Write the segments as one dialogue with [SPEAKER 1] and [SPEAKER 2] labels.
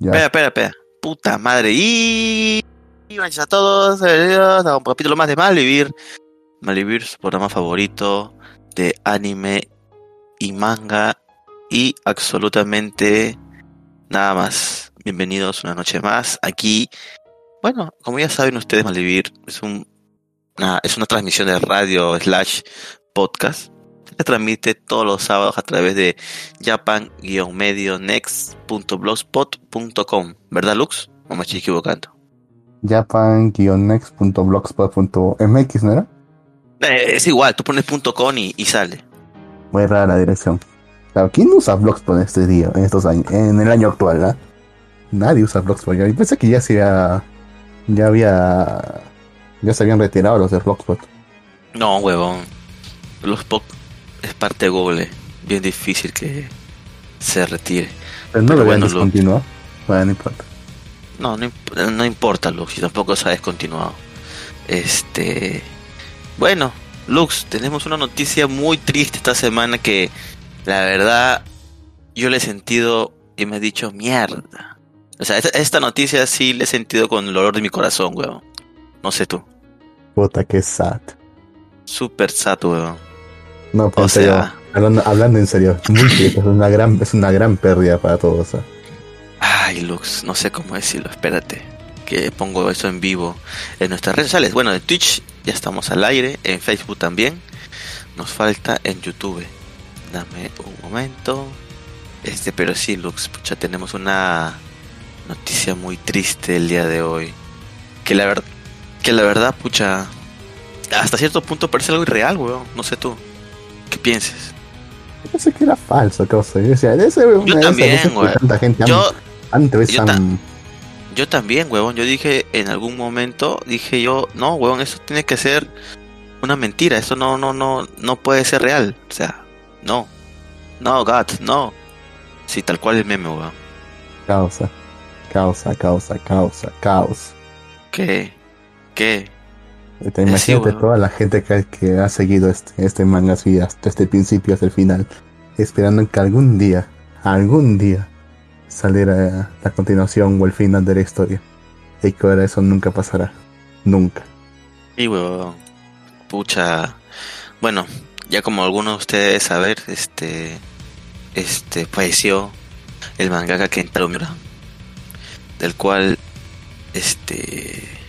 [SPEAKER 1] Espera, espera, espera. Puta madre. Y. y a todos. Bienvenidos a un capítulo más de Malvivir. Malvivir, su programa favorito de anime y manga. Y absolutamente nada más. Bienvenidos una noche más. Aquí, bueno, como ya saben ustedes, Malvivir es un es una transmisión de radio slash podcast. Se transmite todos los sábados a través de japan-medionext.blogspot.com. ¿Verdad, Lux? O me estoy equivocando.
[SPEAKER 2] Japan-next.blogspot.mx, ¿no era?
[SPEAKER 1] Eh, es igual, tú pones .com y, y sale.
[SPEAKER 2] Muy rara la dirección. Claro, ¿quién usa Blogspot en este día, en estos años, en el año actual, ¿ah? Nadie usa Blogspot. Yo pensé que ya se había, ya había, ya se habían retirado los de Blogspot.
[SPEAKER 1] No, huevón. Blogspot es parte de Google. Bien difícil que se retire.
[SPEAKER 2] Pero no
[SPEAKER 1] Pero
[SPEAKER 2] lo
[SPEAKER 1] bueno, lo-
[SPEAKER 2] descontinuado. Bueno, no importa.
[SPEAKER 1] No, no, imp- no importa, Lux, y tampoco se ha descontinuado. Este. Bueno, Lux, tenemos una noticia muy triste esta semana que la verdad yo le he sentido y me he dicho mierda. O sea, esta, esta noticia sí le he sentido con el olor de mi corazón, weón. No sé tú.
[SPEAKER 2] Puta, que sad.
[SPEAKER 1] Super sad, weón.
[SPEAKER 2] No, pero
[SPEAKER 1] O
[SPEAKER 2] en serio,
[SPEAKER 1] sea-
[SPEAKER 2] hablando, hablando en serio, es una gran, es una gran pérdida para todos.
[SPEAKER 1] Ay, Lux, no sé cómo decirlo, espérate. Que pongo eso en vivo en nuestras redes sociales. Bueno, en Twitch ya estamos al aire, en Facebook también. Nos falta en YouTube. Dame un momento. Este, pero sí, Lux, pucha, tenemos una noticia muy triste el día de hoy. Que la verdad, que la verdad, pucha, hasta cierto punto parece algo irreal, weón. No sé tú. ¿Qué pienses?
[SPEAKER 2] Yo pensé que era falso, cosa. Yo decía,
[SPEAKER 1] también,
[SPEAKER 2] veces que
[SPEAKER 1] güey.
[SPEAKER 2] tanta gente
[SPEAKER 1] Yo,
[SPEAKER 2] antes
[SPEAKER 1] yo también, huevón. Yo dije en algún momento, dije yo, no, huevón, eso tiene que ser una mentira. Eso no, no, no, no puede ser real. O sea, no. No, God, no. Sí, tal cual el meme, huevón.
[SPEAKER 2] causa, causa, causa, causa, caos.
[SPEAKER 1] ¿Qué? ¿Qué?
[SPEAKER 2] Te imagínate
[SPEAKER 1] weón.
[SPEAKER 2] toda la gente que, que ha seguido este, este manga así hasta este principio, hasta el final, esperando que algún día, algún día, saliera la continuación o el final de la historia. Y que ahora eso nunca pasará. Nunca.
[SPEAKER 1] Y huevón. Pucha. Bueno, ya como algunos de ustedes saber, este. Este falleció el mangaka Kentaro Miura. Del cual. Este.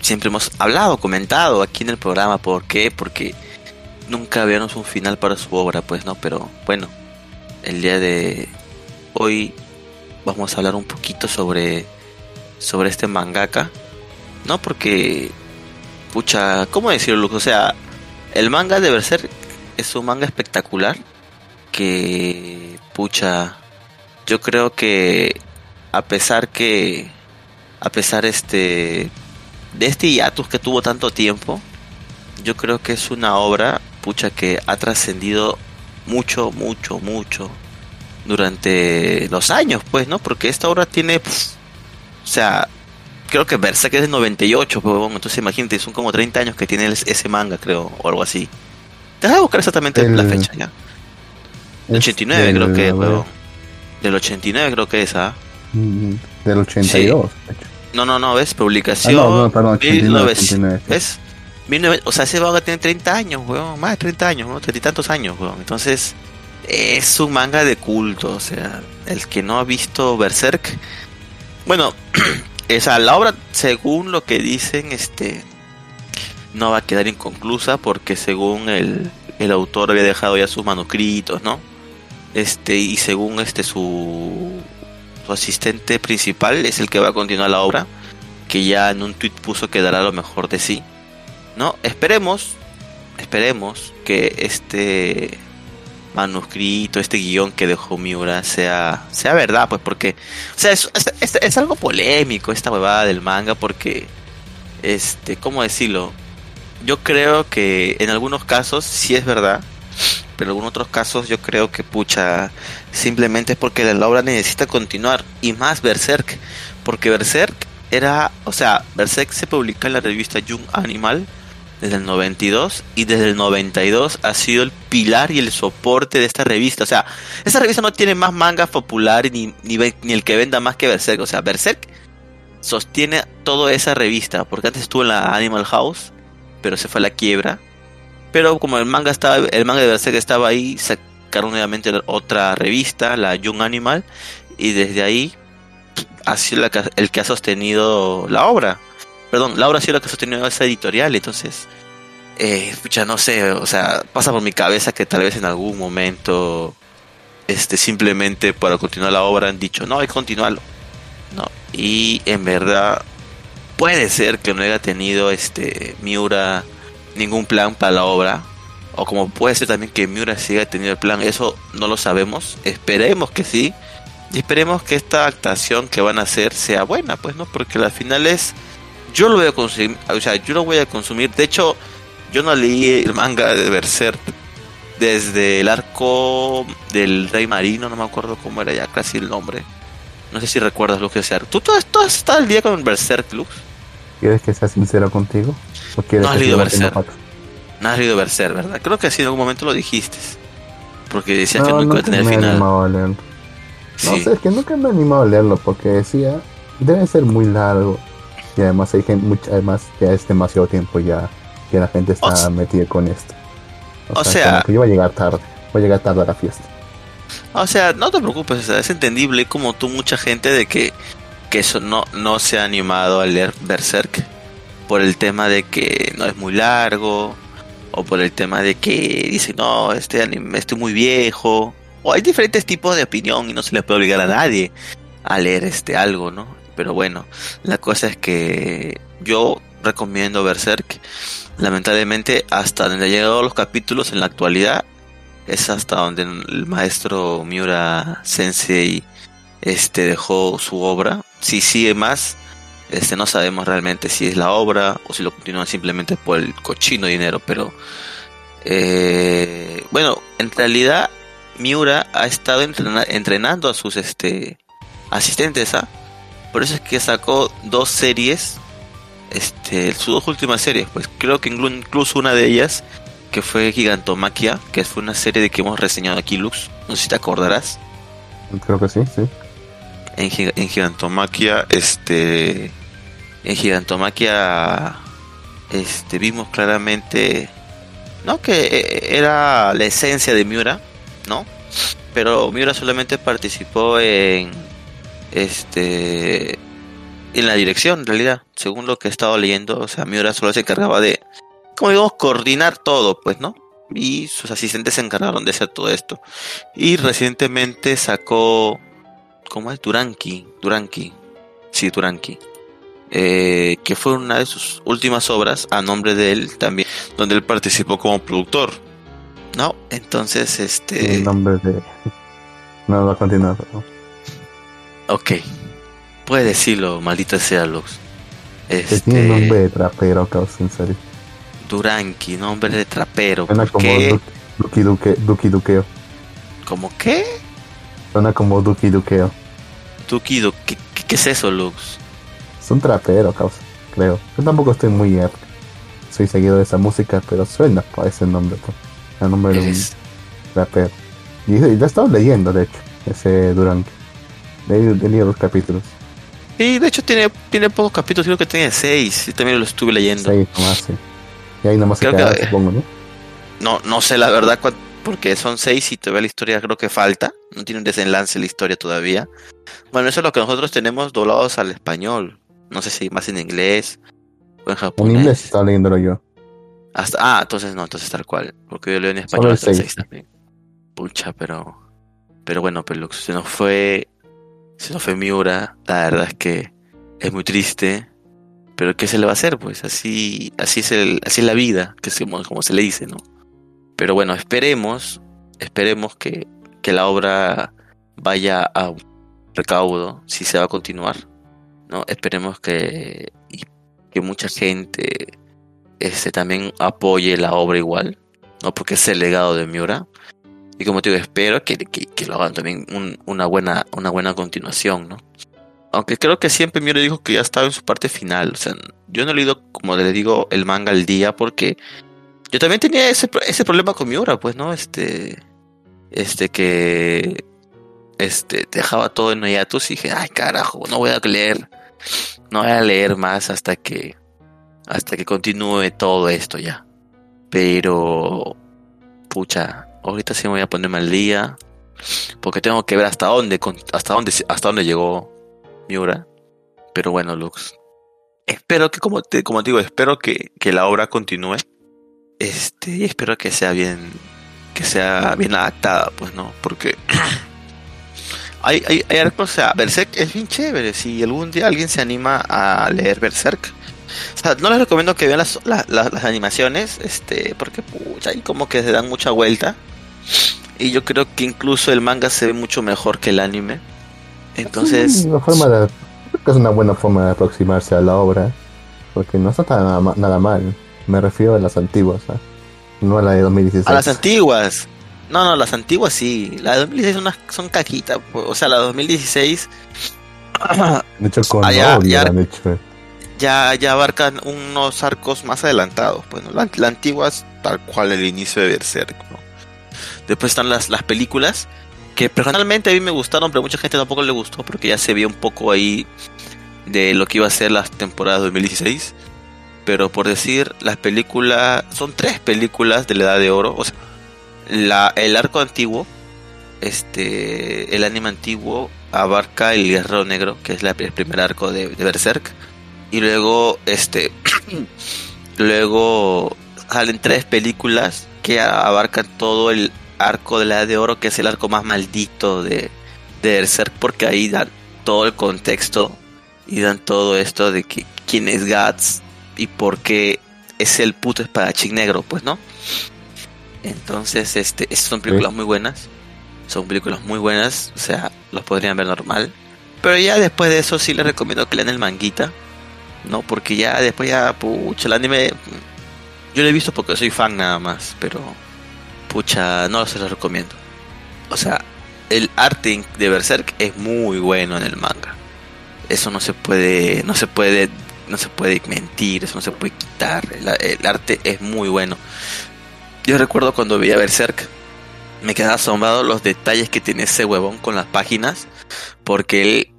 [SPEAKER 1] Siempre hemos hablado, comentado aquí en el programa. ¿Por qué? Porque nunca habíamos un final para su obra, pues no. Pero bueno, el día de hoy vamos a hablar un poquito sobre. Sobre este mangaka. No porque pucha, ¿cómo decirlo? O sea, el manga de Berserk es un manga espectacular que, pucha, yo creo que a pesar que, a pesar este, de este hiatus que tuvo tanto tiempo, yo creo que es una obra, pucha, que ha trascendido mucho, mucho, mucho durante los años, pues, ¿no? Porque esta obra tiene, o sea, creo que Berserk es de 98, pues, huevón. entonces imagínate, son como 30 años que tiene el- ese manga, creo, o algo así. Deja de buscar exactamente
[SPEAKER 2] El-
[SPEAKER 1] la fecha, ya. Del
[SPEAKER 2] Es
[SPEAKER 1] 89
[SPEAKER 2] del-
[SPEAKER 1] creo que huevón. Del 89 creo que es, ¿ah?
[SPEAKER 2] mm, Del 82. de hecho.
[SPEAKER 1] No, no, no, ves,
[SPEAKER 2] Ah,
[SPEAKER 1] publicación.
[SPEAKER 2] no, no, perdón, 89,
[SPEAKER 1] 1900,
[SPEAKER 2] 89.
[SPEAKER 1] ¿Ves? 19 o sea, ese manga tiene 30 años, weón. Más de 30 años, ¿no? 30 y tantos años, weón. Entonces, es un manga de culto. O sea, el que no ha visto Berserk. Bueno, esa, la obra, según lo que dicen, este. No va a quedar inconclusa porque según el, el autor había dejado ya sus manuscritos, ¿no? Este, y según este su, asistente principal es el que va a continuar la obra que ya en un tweet puso que dará lo mejor de sí. ¿No? Esperemos, esperemos que este manuscrito, este guion que dejó Miura sea, sea verdad, pues porque, es- es algo polémico esta huevada del manga porque, este, ¿cómo decirlo? Yo creo que en algunos casos sí es verdad, pero en algunos otros casos yo creo que pucha, simplemente es porque la obra necesita continuar y más Berserk, porque Berserk era, o sea, Berserk se publica en la revista Young Animal desde el 92 y desde el 92 ha sido el pilar y el soporte de esta revista. O sea, esta revista no tiene más manga popular ni, ni, ni el que venda más que Berserk. O sea, Berserk sostiene toda esa revista, porque antes estuvo en la Animal House, pero se fue a la quiebra. Pero como el manga estaba, el manga de Berserk estaba ahí, sacaron nuevamente otra revista, la Young Animal, y desde ahí ha sido el que ha sostenido la obra. Perdón, la obra ha sido la que ha sostenido esa editorial, entonces, eh, no sé, o sea, pasa por mi cabeza que tal vez en algún momento, este, simplemente para continuar la obra han dicho, no, hay que continuarlo. No, y en verdad puede ser que no haya tenido este Miura ningún plan para la obra o como puede ser también que Miura siga teniendo el plan eso no lo sabemos esperemos que sí y esperemos que esta actuación que van a hacer sea buena pues no porque al final es yo lo voy a consumir o sea yo lo voy a consumir de hecho yo no leí el manga de Berserk desde el arco del rey marino no me acuerdo cómo era ya casi el nombre no sé si recuerdas lo que sea. ¿Tú todo, estás al día con Berserk, Lux?
[SPEAKER 2] ¿Quieres que sea sincero contigo?
[SPEAKER 1] no has leído Berserk. No has leído Berserk, ¿verdad? Creo que sí en algún momento lo dijiste. Porque decías que nunca iba a tener final.
[SPEAKER 2] A leerlo. No sé, es que nunca me he animado a leerlo porque decía, debe ser muy largo. Y además hay gente, mucha, además ya es demasiado tiempo ya que la gente está metida con esto.
[SPEAKER 1] O, sea,
[SPEAKER 2] que yo voy a llegar tarde, voy a llegar tarde a la fiesta.
[SPEAKER 1] O sea, no te preocupes, es entendible como tú mucha gente de que, que eso no, no se ha animado a leer Berserk por el tema de que no es muy largo o por el tema de que dice no, este anime estoy muy viejo o hay diferentes tipos de opinión y no se le puede obligar a nadie a leer este algo, ¿no? Pero bueno, la cosa es que yo recomiendo Berserk. Lamentablemente, hasta donde han llegado los capítulos en la actualidad, es hasta donde el maestro Miura Sensei este dejó su obra. Si sigue más, este no sabemos realmente si es la obra o si lo continúan simplemente por el cochino dinero, pero eh, bueno, en realidad Miura ha estado entrenando a sus este asistentes, ¿ah? Por eso es que sacó dos series, este, sus dos últimas series, pues creo que incluso una de ellas que fue Gigantomaquia, que fue una serie de que hemos reseñado aquí, Lux. No sé si te acordarás.
[SPEAKER 2] Creo que sí, sí.
[SPEAKER 1] En, en Gigantomaquia, este. En Gigantomaquia, este, vimos claramente, ¿no? Que e, era la esencia de Miura, ¿no? Pero Miura solamente participó en, este, en la dirección, en realidad, según lo que he estado leyendo. O sea, Miura solo se encargaba de como digamos, coordinar todo, pues, ¿no? Y sus asistentes se encargaron de hacer todo esto. Y recientemente sacó, ¿cómo es? Duranki, Duranki, sí, Duranki. Eh, que fue una de sus últimas obras a nombre de él también, donde él participó como productor. ¿No? Entonces, este...
[SPEAKER 2] El nombre de... No va a continuar, ¿no?
[SPEAKER 1] Ok. Puede decirlo, maldita sea Lux.
[SPEAKER 2] Este... Tiene nombre de trapero, causa, en serio.
[SPEAKER 1] Duranki, nombre de trapero.
[SPEAKER 2] Suena como Duki, Duque, Duki Duqueo.
[SPEAKER 1] ¿Cómo qué?
[SPEAKER 2] Suena como Duki Duqueo.
[SPEAKER 1] Duki Duque, ¿qué, es eso, Lux?
[SPEAKER 2] Es un trapero, causa, creo. Yo tampoco estoy muy soy seguido de esa música, pero suena para ese nombre, pues. El nombre de un trapero. Y, y lo he estado leyendo, de hecho, ese Duranki. He leído los capítulos.
[SPEAKER 1] Y de hecho tiene, tiene pocos capítulos, creo que tiene seis, y también lo estuve leyendo.
[SPEAKER 2] Seis nomás, sí. Y ahí nomás creo se supongo, ¿no?
[SPEAKER 1] No, no sé la verdad, porque son seis y todavía la historia creo que falta. No tiene un desenlace la historia todavía. Bueno, eso es lo que nosotros tenemos doblados al español. No sé si más en inglés o en japonés.
[SPEAKER 2] En inglés estaba leyéndolo yo.
[SPEAKER 1] Hasta, ah, entonces no, entonces tal cual. Porque yo leo en español hasta el 6 también. Pucha, pero. Pero bueno, Pelux, se nos fue. Se nos fue Miura. La verdad es que es muy triste. Pero ¿qué se le va a hacer? Pues así, así es el, así es la vida, que es como, se le dice, ¿no? Pero bueno, esperemos, esperemos que, que la obra vaya a recaudo, si se va a continuar, ¿no? Esperemos que, que mucha gente este, también apoye la obra igual, ¿no? Porque es el legado de Miura. Y como te digo, espero que, que, lo hagan también una, buena, una buena continuación, ¿no? Aunque creo que siempre Miura dijo que ya estaba en su parte final. O sea, yo no he leído, como le digo, el manga al día porque yo también tenía ese, ese problema con Miura, pues, ¿no? Este. Este que. Este, dejaba todo en hiatus y dije, ay, carajo, no voy a leer. No voy a leer más hasta que. Hasta que continúe todo esto ya. Pero. Pucha, ahorita sí me voy a ponerme al día. Porque tengo que ver hasta dónde, hasta dónde, hasta dónde llegó Miura. Pero bueno, Lux. Espero que, como te, como digo, espero que, que la obra continúe. Este, y espero que sea bien, que sea bien adaptada, pues, ¿no? Porque hay, hay, hay o sea, Berserk es bien chévere. Si algún día alguien se anima a leer Berserk, o sea, no les recomiendo que vean las, las, animaciones, este, porque pucha, ahí como que se dan mucha vuelta. Y yo creo que incluso el manga se ve mucho mejor que el anime. Entonces.
[SPEAKER 2] Una forma de, es una buena forma de aproximarse a la obra. Porque no está nada, nada mal. Me refiero a las antiguas, ¿eh? no a la de 2016.
[SPEAKER 1] A las antiguas. No, no, las antiguas sí. La de 2016 son, son caquitas. O sea, la de 2016.
[SPEAKER 2] De hecho, con ah, ya, ya, hecho.
[SPEAKER 1] ya, ya, abarcan unos arcos más adelantados. Bueno, la, la antigua es tal cual el inicio de Berserk. ¿no? Después están las, las películas que personalmente a mí me gustaron, pero mucha gente tampoco le gustó porque ya se vio un poco ahí de lo que iba a ser las temporadas 2016. Pero por decir, las películas son tres películas de la Edad de Oro, o sea, la, el arco antiguo, este, el anime antiguo abarca el Guerrero Negro, que es la, el primer arco de, de Berserk, y luego, este, luego salen tres películas que abarcan todo el arco de la Edad de Oro, que es el arco más maldito de, de Berserk, porque ahí dan todo el contexto y dan todo esto de que quién es Guts y por qué es el puto espadachín negro, pues, ¿no? Entonces, este, son películas muy buenas. Son películas muy buenas, o sea, los podrían ver normal. Pero ya después de eso sí les recomiendo que lean el manguita, ¿no? Porque ya después ya, pucha, el anime... Yo lo he visto porque soy fan nada más, pero pucha, no se lo recomiendo. O sea, el arte de Berserk es muy bueno en el manga. Eso no se puede, no se puede, no se puede mentir, eso no se puede quitar. El, arte es muy bueno. Yo recuerdo cuando veía Berserk, me quedaba asombrado los detalles que tiene ese huevón con las páginas, porque él,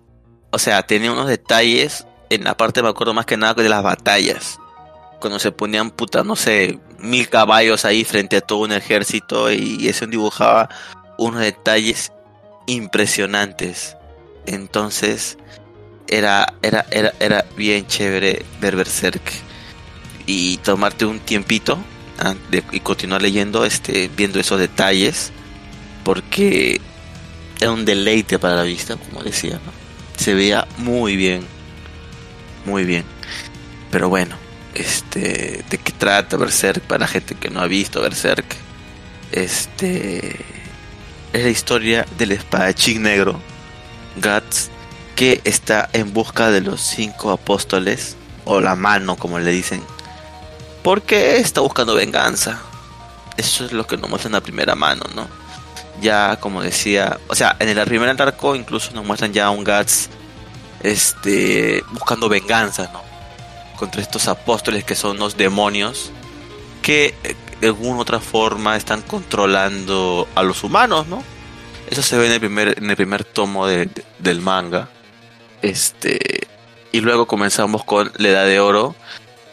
[SPEAKER 1] o sea, tenía unos detalles en la parte, me acuerdo más que nada de las batallas cuando se ponían puta, no sé, mil caballos ahí frente a todo un ejército y eso dibujaba unos detalles impresionantes. Entonces era, era, era, era bien chévere ver Berserk y tomarte un tiempito y continuar leyendo, este, viendo esos detalles, porque era un deleite para la vista, como decía, se veía muy bien, muy bien. Pero bueno, este de qué trata Berserk para gente que no ha visto Berserk este es la historia del espadachín negro Guts que está en busca de los cinco apóstoles o la mano como le dicen porque está buscando venganza eso es lo que nos muestra en la primera mano no ya como decía o sea en el primer arco incluso nos muestran ya un Guts este buscando venganza no contra estos apóstoles que son los demonios que eh, de alguna otra forma están controlando a los humanos, ¿no? Eso se ve en el primer, en el primer tomo del manga. Este, y luego comenzamos con la Edad de Oro,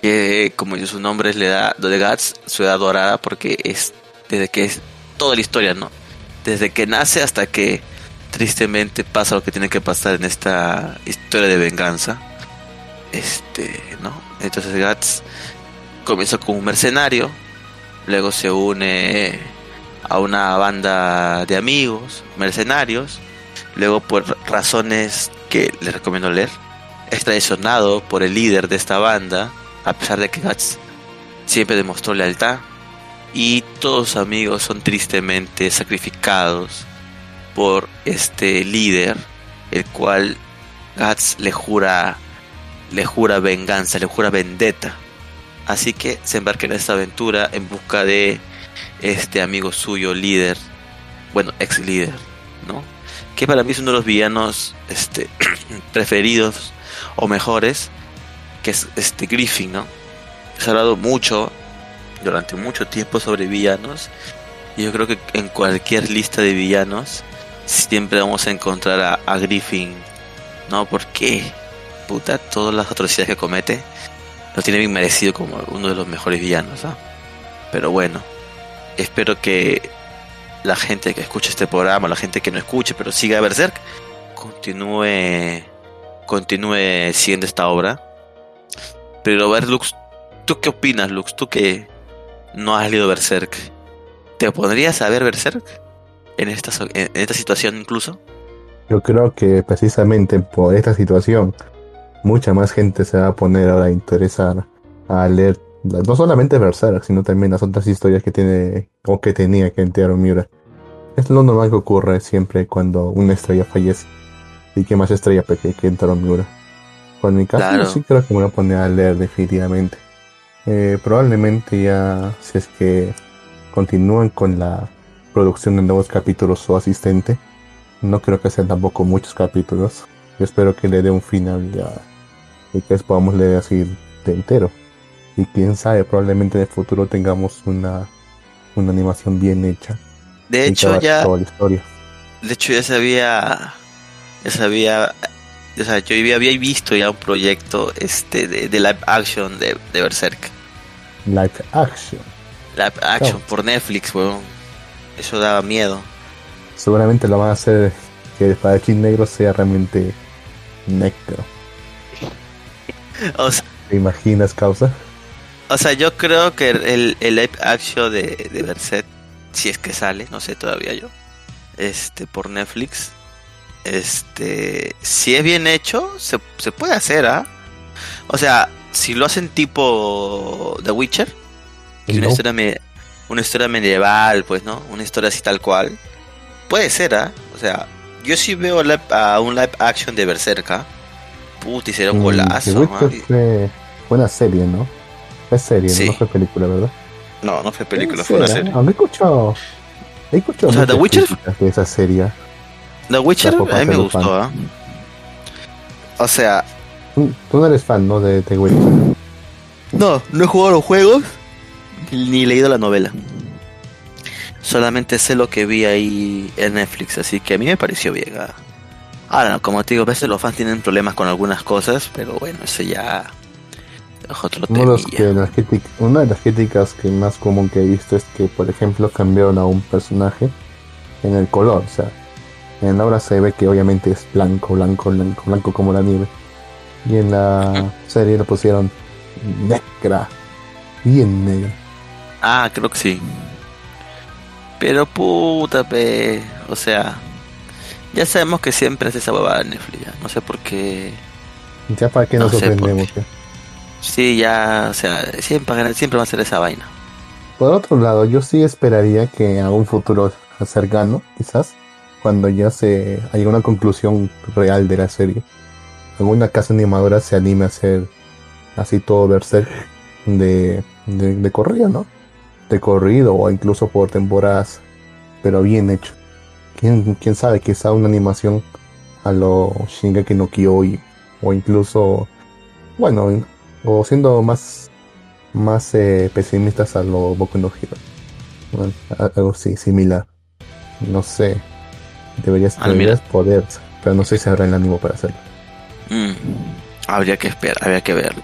[SPEAKER 1] que como dice su nombre es la Edad de Gats, su Edad Dorada, porque es desde que es toda la historia, ¿no? Desde que nace hasta que tristemente pasa lo que tiene que pasar en esta historia de venganza. Este, ¿no? Entonces Gats comienza como un mercenario, luego se une a una banda de amigos, mercenarios, luego por razones que les recomiendo leer, es traicionado por el líder de esta banda, a pesar de que Gats siempre demostró lealtad, y todos sus amigos son tristemente sacrificados por este líder, el cual Gats le jura le jura venganza, le jura vendetta. Así que se embarca en esta aventura en busca de este amigo suyo, líder, bueno, ex líder, ¿no? Que para mí es uno de los villanos este, preferidos o mejores, que es este Griffin, ¿no? Se ha hablado mucho, durante mucho tiempo sobre villanos, y yo creo que en cualquier lista de villanos siempre vamos a encontrar a, a Griffin, ¿no? Porque, puta, todas las atrocidades que comete, lo tiene bien merecido como uno de los mejores villanos, ¿ah? Pero bueno, espero que la gente que escuche este programa, la gente que no escuche, pero siga Berserk, continúe continúe siguiendo esta obra. Pero ver, Lux, ¿tú qué opinas, Lux? Tú que no has leído Berserk, ¿te podrías a ver Berserk en esta, en esta situación incluso?
[SPEAKER 2] Yo creo que precisamente por esta situación, mucha más gente se va a poner ahora a interesar a leer no solamente Berserk, sino también las otras historias que tiene o que tenía Kentaro Miura. Es lo normal que ocurre siempre cuando una estrella fallece. Y que más estrella que Kentaro Miura. Por mi caso, yo sí creo que me voy a poner a leer definitivamente. Eh, probablemente ya, si es que continúan con la producción de nuevos capítulos o asistente, no creo que sean tampoco muchos capítulos. Yo espero que le dé un final ya y que podamos leer así de entero. Y quién sabe, probablemente en el futuro tengamos una, una animación bien hecha.
[SPEAKER 1] De hecho, ya. De hecho, ya sabía. Ya sabía. O sea, yo había, visto ya un proyecto este de, live action de, de, Berserk.
[SPEAKER 2] Live action.
[SPEAKER 1] Live action por Netflix, weón. Eso daba miedo.
[SPEAKER 2] Seguramente lo van a hacer que el espadachín negro sea realmente negro.
[SPEAKER 1] o sea,
[SPEAKER 2] ¿Te imaginas, causa?
[SPEAKER 1] O sea, yo creo que el, el live action de, de Berset, si es que sale, no sé todavía yo, este, por Netflix, este, si es bien hecho, se, se puede hacer, ¿ah? O sea, si lo hacen tipo The Witcher, una, historia una historia medieval, pues, ¿no? Una historia así tal cual, puede ser, ¿ah? O sea, yo sí veo a un live action de Berserk, Puti, será un mm, golazo.
[SPEAKER 2] fue una serie, ¿no? Es serie, no fue película, ¿verdad?
[SPEAKER 1] No, no fue película, fue una serie.
[SPEAKER 2] No, me he escuchado. He escuchado
[SPEAKER 1] o sea, The Witcher.
[SPEAKER 2] De esa serie.
[SPEAKER 1] The Witcher a mí me gustó, ¿eh? O sea.
[SPEAKER 2] Tú no eres fan, ¿no? De The Witcher.
[SPEAKER 1] No, no he jugado los juegos ni leído la novela. Solamente sé lo que vi ahí en Netflix, así que a mí me pareció bien. ¿ah? Ahora, como te digo, a veces los fans tienen problemas con algunas cosas, pero bueno, eso ya
[SPEAKER 2] una de las críticas que más común que he visto es que, por ejemplo, cambiaron a un personaje en el color. O sea, en la obra se ve que obviamente es blanco, blanco, blanco, blanco como la nieve. Y en la serie lo pusieron negra, bien negra.
[SPEAKER 1] Ah, creo que sí. Pero puta, pe. O sea, ya sabemos que siempre hace esa huevada Netflix. No sé por qué.
[SPEAKER 2] Ya para qué nos sorprendemos.
[SPEAKER 1] Sí, ya, o sea, siempre, siempre va a ser esa vaina.
[SPEAKER 2] Por otro lado, yo sí esperaría que a un futuro cercano, quizás, cuando ya se haya una conclusión real de la serie, alguna casa animadora se anime a hacer así todo verse de, de, corrido, ¿no? De corrido o incluso por temporadas, pero bien hecho. ¿Quién, quién sabe, quizá una animación a lo Shingeki no Kyojin o incluso, bueno, o siendo más más eh, pesimistas a lo Boku no Hero. algo así, similar. No sé. Deberías, ah, poder, pero no sé si habrá el ánimo para hacerlo.
[SPEAKER 1] Mm, habría que esperar, habría que verlo.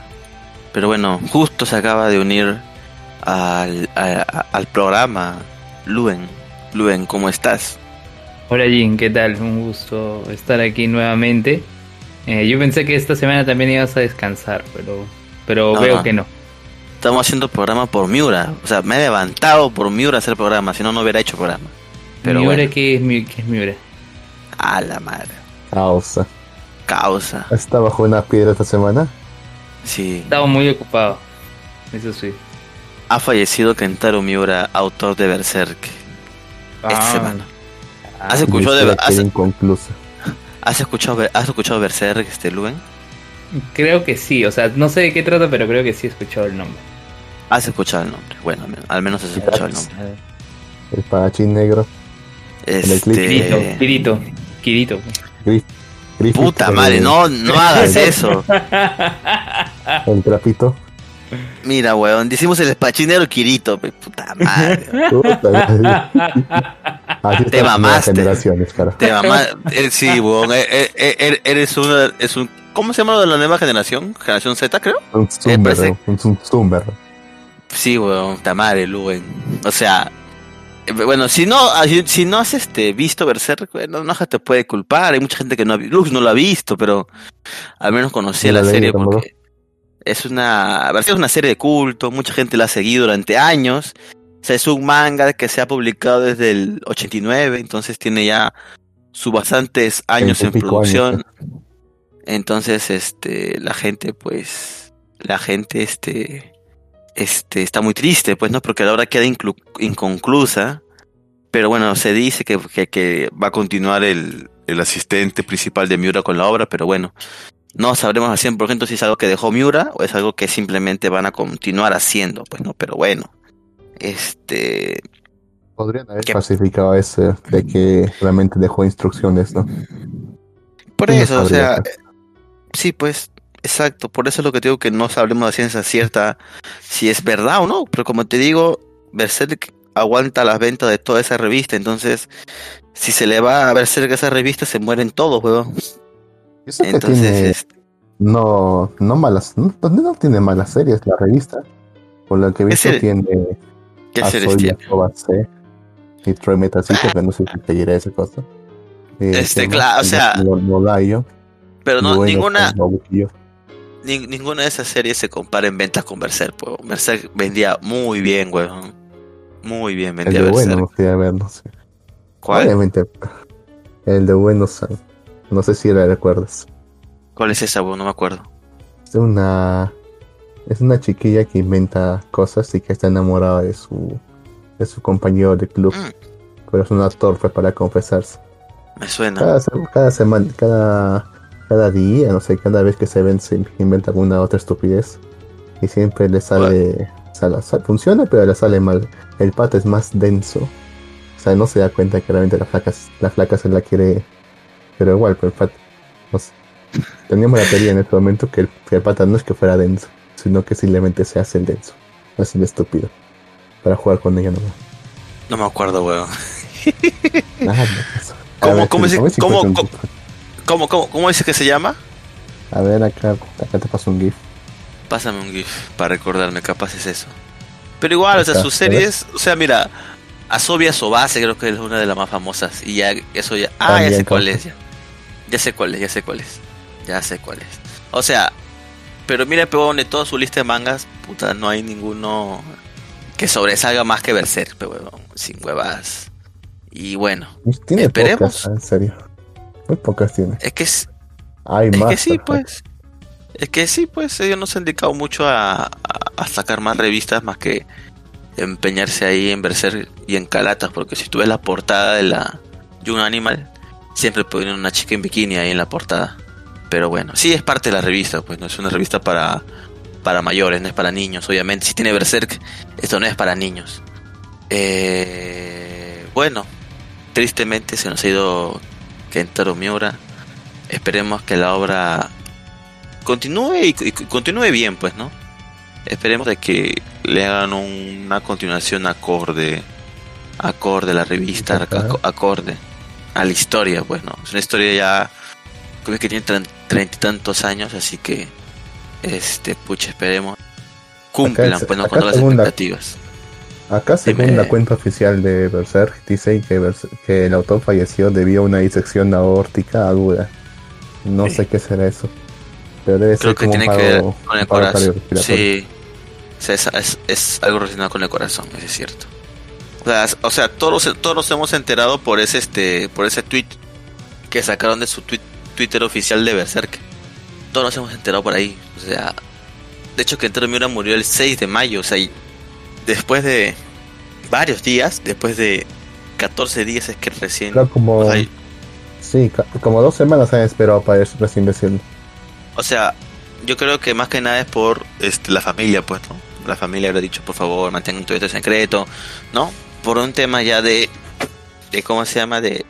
[SPEAKER 1] Pero bueno, justo se acaba de unir al, al programa Luen. Luen, ¿cómo estás?
[SPEAKER 3] Hola Jin, ¿qué tal? Un gusto estar aquí nuevamente. Eh, yo pensé que esta semana también ibas a descansar, pero pero veo que no.
[SPEAKER 1] Estamos haciendo programa por Miura. O sea, me he levantado por Miura a hacer programa, si no, no hubiera hecho programa.
[SPEAKER 3] Pero ¿Miura qué, es, qué es Miura?
[SPEAKER 1] A la madre.
[SPEAKER 2] Causa.
[SPEAKER 1] Causa.
[SPEAKER 2] ¿Está bajo una piedra esta semana?
[SPEAKER 1] Sí.
[SPEAKER 3] Estaba muy ocupado. Eso sí.
[SPEAKER 1] Ha fallecido Kentaro Miura, autor de Berserk. Esta ah. semana. ¿Has escuchado de
[SPEAKER 2] has,
[SPEAKER 1] ¿Has escuchado, ¿Has escuchado Berserk, este Luen?
[SPEAKER 3] Creo que sí, o sea, no sé de qué trata, pero creo que sí he escuchado el nombre.
[SPEAKER 1] Has escuchado el nombre, bueno, al menos has escuchado el nombre.
[SPEAKER 2] El espadachín negro.
[SPEAKER 1] Este...
[SPEAKER 3] Kirito.
[SPEAKER 2] Grif- Griffith,
[SPEAKER 1] Puta
[SPEAKER 2] el-
[SPEAKER 1] madre, no, no hagas eso.
[SPEAKER 2] El trapito.
[SPEAKER 1] Mira, weón, decimos el espachinero Kirito, pe, puta madre.
[SPEAKER 2] Así
[SPEAKER 1] Te mamaste. Te mamá, eh, sí, weón, eh, eh, eh, eres una, es un, ¿cómo se llama lo de la nueva generación? Generación Z, creo.
[SPEAKER 2] Un zumber, un zum- zumber.
[SPEAKER 1] Sí, weón, tamare, Luen. O sea, bueno, si no, ah, si, no has este visto Berserk, bueno, no te puede culpar. Hay mucha gente que no ha vi- Lux no lo ha visto, pero al menos conocía
[SPEAKER 2] No
[SPEAKER 1] la
[SPEAKER 2] la
[SPEAKER 1] serie porque es una, es una serie de culto, mucha gente la ha seguido durante años. O sea, es un manga que se ha publicado desde el 89, entonces tiene ya sus bastantes años en producción. Entonces, este, la gente, pues, la gente, este, este, está muy triste, pues, ¿no? Porque la obra queda inconclusa. Pero bueno, se dice que, que, que va a continuar el, el asistente principal de Miura con la obra, pero bueno, no sabremos al 100% si es algo que dejó Miura o es algo que simplemente van a continuar haciendo, pues, ¿no? Pero bueno, este,
[SPEAKER 2] Podrían haber
[SPEAKER 1] ¿Qué?
[SPEAKER 2] clasificado ese de que realmente dejó instrucciones, ¿no?
[SPEAKER 1] por
[SPEAKER 2] No
[SPEAKER 1] eso, o sea, eh, sí, pues, exacto, por eso es lo que te digo que no sabremos a ciencia cierta si es verdad o no, pero como te digo, Berserk aguanta las ventas de toda esa revista, entonces, si se le va a Berserk a esa revista, se mueren todos, weón.
[SPEAKER 2] Yo sé que
[SPEAKER 1] Entonces,
[SPEAKER 2] tiene
[SPEAKER 1] este,
[SPEAKER 2] no, no malas, no, no tiene malas series la revista. Por lo que he
[SPEAKER 1] ¿Qué
[SPEAKER 2] visto tiene
[SPEAKER 1] ¿qué
[SPEAKER 2] a
[SPEAKER 1] series tiene?
[SPEAKER 2] Y Troy Metacito, que no sé si te diré esa cosa. Eh,
[SPEAKER 1] Este, claro, o sea,
[SPEAKER 2] Lolayo,
[SPEAKER 1] Pero no,
[SPEAKER 2] Bueno,
[SPEAKER 1] ninguna, ni- ninguna de esas series se compara en ventas con Berserk. Berserk vendía muy bien, weón. Muy bien
[SPEAKER 2] El
[SPEAKER 1] vendía
[SPEAKER 2] de
[SPEAKER 1] Berserk.
[SPEAKER 2] bueno, no quería ver, no sé.
[SPEAKER 1] ¿Cuál?
[SPEAKER 2] Obviamente, el de bueno, sa- no sé si la recuerdas.
[SPEAKER 1] ¿Cuál es esa, weón? No me acuerdo.
[SPEAKER 2] Es una es una chiquilla que inventa cosas y que está enamorada de su de su compañero de club,
[SPEAKER 1] Mm,
[SPEAKER 2] pero es una torpe para confesarse.
[SPEAKER 1] me suena.
[SPEAKER 2] Cada, se- cada semana, cada cada día, no sé, cada vez que se ven se inventa alguna otra estupidez y siempre le sale, sale- sale- funciona, pero le sale mal. El pata es más denso. O sea, no se da cuenta que realmente la flaca, la flaca se la quiere, pero igual, pero el pata. Teníamos la teoría en este momento que el, que el pata no es que fuera denso, sino que simplemente se hace el denso, así de estúpido, para jugar con ella nomás.
[SPEAKER 1] No me acuerdo, weón.
[SPEAKER 2] Nada,
[SPEAKER 1] ¿Cómo-
[SPEAKER 2] ver,
[SPEAKER 1] cómo
[SPEAKER 2] si-
[SPEAKER 1] cómo- cómo-. ¿Cómo, cómo, que se llama?
[SPEAKER 2] A ver, acá, acá te paso un GIF.
[SPEAKER 1] Pásame un GIF para recordarme, capaz es eso. Pero igual, o sea, sus series, o sea, mira, Asobia Sobase creo que es una de las más famosas. Y ya, eso ya. Ah, ya
[SPEAKER 2] También,
[SPEAKER 1] sé cuál es, ya. Ya sé cuál es, ya sé cuál es. Ya sé cuál es. O sea, pero mira, peón, de toda su lista de mangas, puta, no hay ninguno que sobresalga más que Berserk, pe, huevón, sin huevas. Y bueno,
[SPEAKER 2] Tiene
[SPEAKER 1] Esperemos.
[SPEAKER 2] pocas, en serio. Muy pocas tiene.
[SPEAKER 1] es que es,
[SPEAKER 2] Hay
[SPEAKER 1] Es
[SPEAKER 2] más.
[SPEAKER 1] que sí,
[SPEAKER 2] perfecto.
[SPEAKER 1] pues. Es que sí, pues ellos no se han dedicado mucho a, a- a sacar más revistas más que empeñarse ahí en Berserk y en Calatas, porque si tú ves la portada de la Young Animal, siempre ponen una chica en bikini ahí en la portada. Pero bueno, sí es parte de la revista, pues no es una revista para, para mayores, no es para niños, obviamente. Si tiene Berserk, esto no es para niños. Eh, bueno, tristemente se nos ha ido Kentaro Miura. Esperemos que la obra continúe y, y continúe bien, pues, ¿no? Esperemos de que le hagan un- una continuación acorde, acorde a la revista, acorde a la historia, pues, ¿no? Es una historia ya creo que tiene treinta y tantos años, así que, este, pucha, esperemos cumplan,
[SPEAKER 2] Acá es-
[SPEAKER 1] pues, ¿no?
[SPEAKER 2] acá
[SPEAKER 1] Con todas las
[SPEAKER 2] segunda-
[SPEAKER 1] expectativas.
[SPEAKER 2] Acá, según
[SPEAKER 1] Dime.
[SPEAKER 2] la cuenta oficial de Berserk, dice que, que el autor falleció debido a una disección aórtica aguda. No
[SPEAKER 1] Sí.
[SPEAKER 2] sé qué será eso. Pero debe
[SPEAKER 1] Creo
[SPEAKER 2] ser
[SPEAKER 1] que
[SPEAKER 2] como
[SPEAKER 1] tiene
[SPEAKER 2] un
[SPEAKER 1] que ver con el corazón. Sí, O sea, es, es- es algo relacionado con el corazón, eso es cierto. O sea, todos, todos nos hemos enterado por ese este por ese tweet que sacaron de su tweet, Twitter oficial de Berserk. Todos nos hemos enterado por ahí. O sea, de hecho que Entero Miura murió el 6 de mayo, o sea, y después de varios días, después de 14 días es que recién...
[SPEAKER 2] Claro, como,
[SPEAKER 1] o sea,
[SPEAKER 2] sí, como dos semanas han esperado para eso, recién decirlo.
[SPEAKER 1] O sea, yo creo que más que nada es por este, la familia, pues, ¿no? La familia habrá dicho, por favor, mantengan todo esto secreto, ¿no? Por un tema ya de, de ¿cómo se llama? De,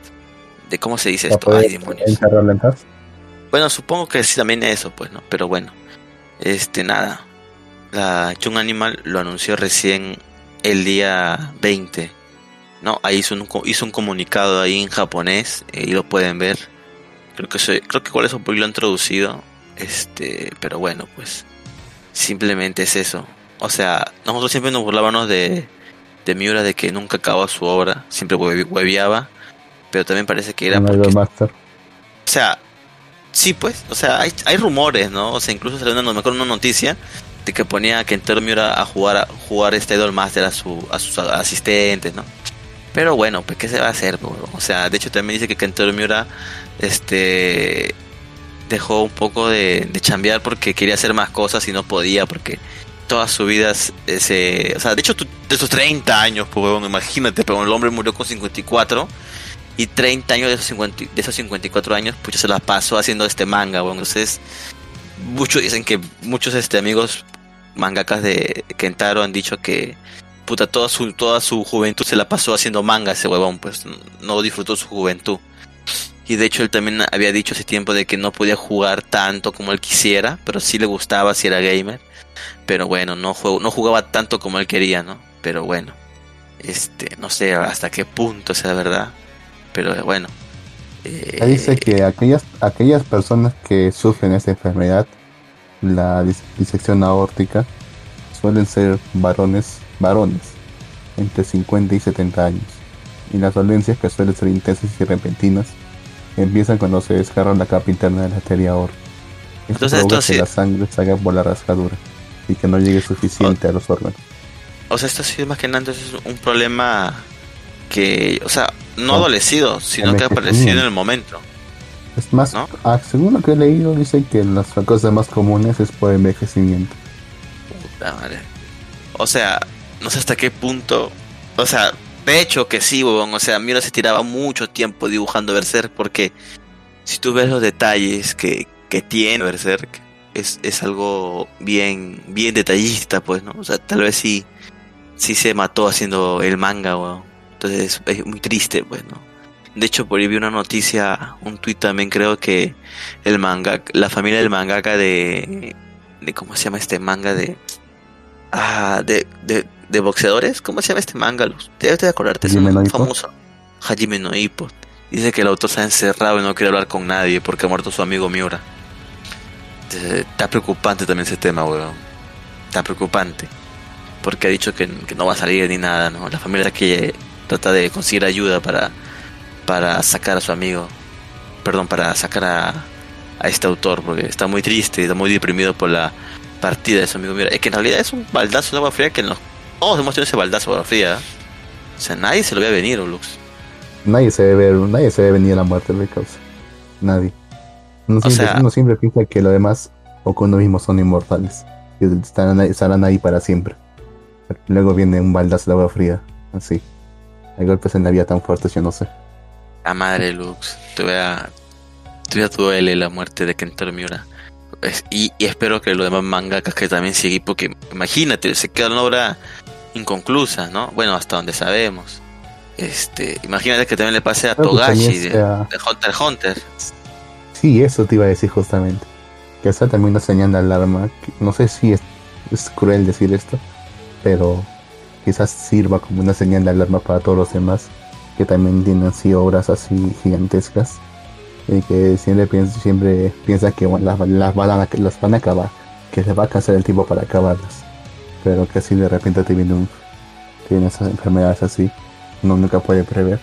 [SPEAKER 1] de cómo se dice esto. Ay, demonios. Bueno, supongo que sí también eso, pues, ¿no? Pero bueno, este, nada. La Young Animal lo anunció recién el día 20. No, ahí hizo un, hizo un comunicado ahí en japonés y lo pueden ver. Creo que soy, creo que cuál es un lo han traducido. Este, pero bueno, pues simplemente es eso. O sea, nosotros siempre nos burlábamos de, de Miura de que nunca acababa su obra, siempre hueviaba pero también parece que era porque... O sea, sí pues, o sea, hay, hay rumores, ¿no? O sea, incluso salió una, una noticia de que ponía a Kentaro Miura a jugar a jugar este Idol Master a, su, a sus asistentes, ¿no? Pero bueno, pues qué se va a hacer, o sea, de hecho también dice que Kentaro Miura este dejó un poco de, de chambear porque quería hacer más cosas y no podía porque toda su vida ese, o sea, de hecho de sus 30 años, pues, imagínate, pero el hombre murió con 54 y 30 años de esos, 50, de esos 54 años, pues se la pasó haciendo este manga, bueno, entonces muchos dicen que muchos este amigos mangakas de Kentaro han dicho que puta toda su toda su juventud se la pasó haciendo manga ese huevón, pues no disfrutó su juventud. Y de hecho él también había dicho hace tiempo de que no podía jugar tanto como él quisiera, pero sí le gustaba si era gamer. Pero bueno, no, no jugaba tanto como él quería, ¿no? Pero bueno, este, no sé hasta qué punto sea verdad. Pero bueno.
[SPEAKER 2] Eh, dice que aquellas, aquellas personas que sufren esta enfermedad, la disección aórtica, suelen ser varones, varones, entre 50 y 70 años. Y las dolencias que suelen ser intensas y repentinas empiezan cuando se desgarra la capa interna de la arteria aórtica. Entonces esto que la sangre salga por la rascadura y que no llegue suficiente a los órganos.
[SPEAKER 1] O sea, esto sí más que nada es un problema que, o sea, no adolecido, sino que ha aparecido en el momento.
[SPEAKER 2] Es más, ah, según lo que he leído, dice que las cosas más comunes es por envejecimiento.
[SPEAKER 1] Puta madre. O sea, no sé hasta qué punto. O sea, de hecho que sí, O sea, Mira se tiraba mucho tiempo dibujando Berserk porque si tú ves los detalles que, que tiene Berserk, es, es algo bien, bien detallista, pues, ¿no? O sea, tal vez sí, sí se mató haciendo el manga, weón. Entonces es, muy triste, pues, ¿no? De hecho, por ahí vi una noticia, un tuit también creo que el manga, la familia del mangaka de, de ¿cómo se llama este manga de, ah, de, de boxeadores? ¿Cómo se llama este manga? Debes de acordarte, es un famoso. Hajime no Dice que el autor se ha encerrado y no quiere hablar con nadie porque ha muerto su amigo Miura. Está preocupante también ese tema, weón. Está preocupante. Porque ha dicho que, no va a salir ni nada, ¿no? La familia que trata de conseguir ayuda para, para sacar a su amigo. Perdón, para sacar a, a este autor, porque está muy triste y está muy deprimido por la partida de su amigo. Mira, es que en realidad es un baldazo de agua fría que nos... Todos hemos tenido ese baldazo fría. O sea, nadie se lo ve venir, Lux.
[SPEAKER 2] Nadie se ve, nadie se ve venir a la muerte de causa. Nadie. Uno siempre, siempre piensa que lo demás o con uno mismo son inmortales. Y estarán, estarán ahí para siempre. Luego viene un baldazo de agua fría. Así. Hay golpes en la vida tan fuertes, yo no sé.
[SPEAKER 1] La madre Lux. Todavía, todavía duele la muerte de Kentaro Miura. Y, espero que los demás mangakas que también siguen, porque imagínate, se queda una obra inconclusa, ¿no? Bueno, hasta donde sabemos. Este, imagínate que también le pase a Togashi de, Hunter x Hunter.
[SPEAKER 2] Sí, eso te iba a decir justamente. Que está también una señal de alarma. no sé si es, cruel decir esto, pero quizás sirva como una señal de alarma para todos los demás que también tienen así obras así gigantescas y que siempre piensa, siempre piensa que las, las, van a, las van a acabar, que se va a alcanzar el tiempo para acabarlas, pero que si de repente te viene un, tiene esas enfermedades así, uno nunca puede prever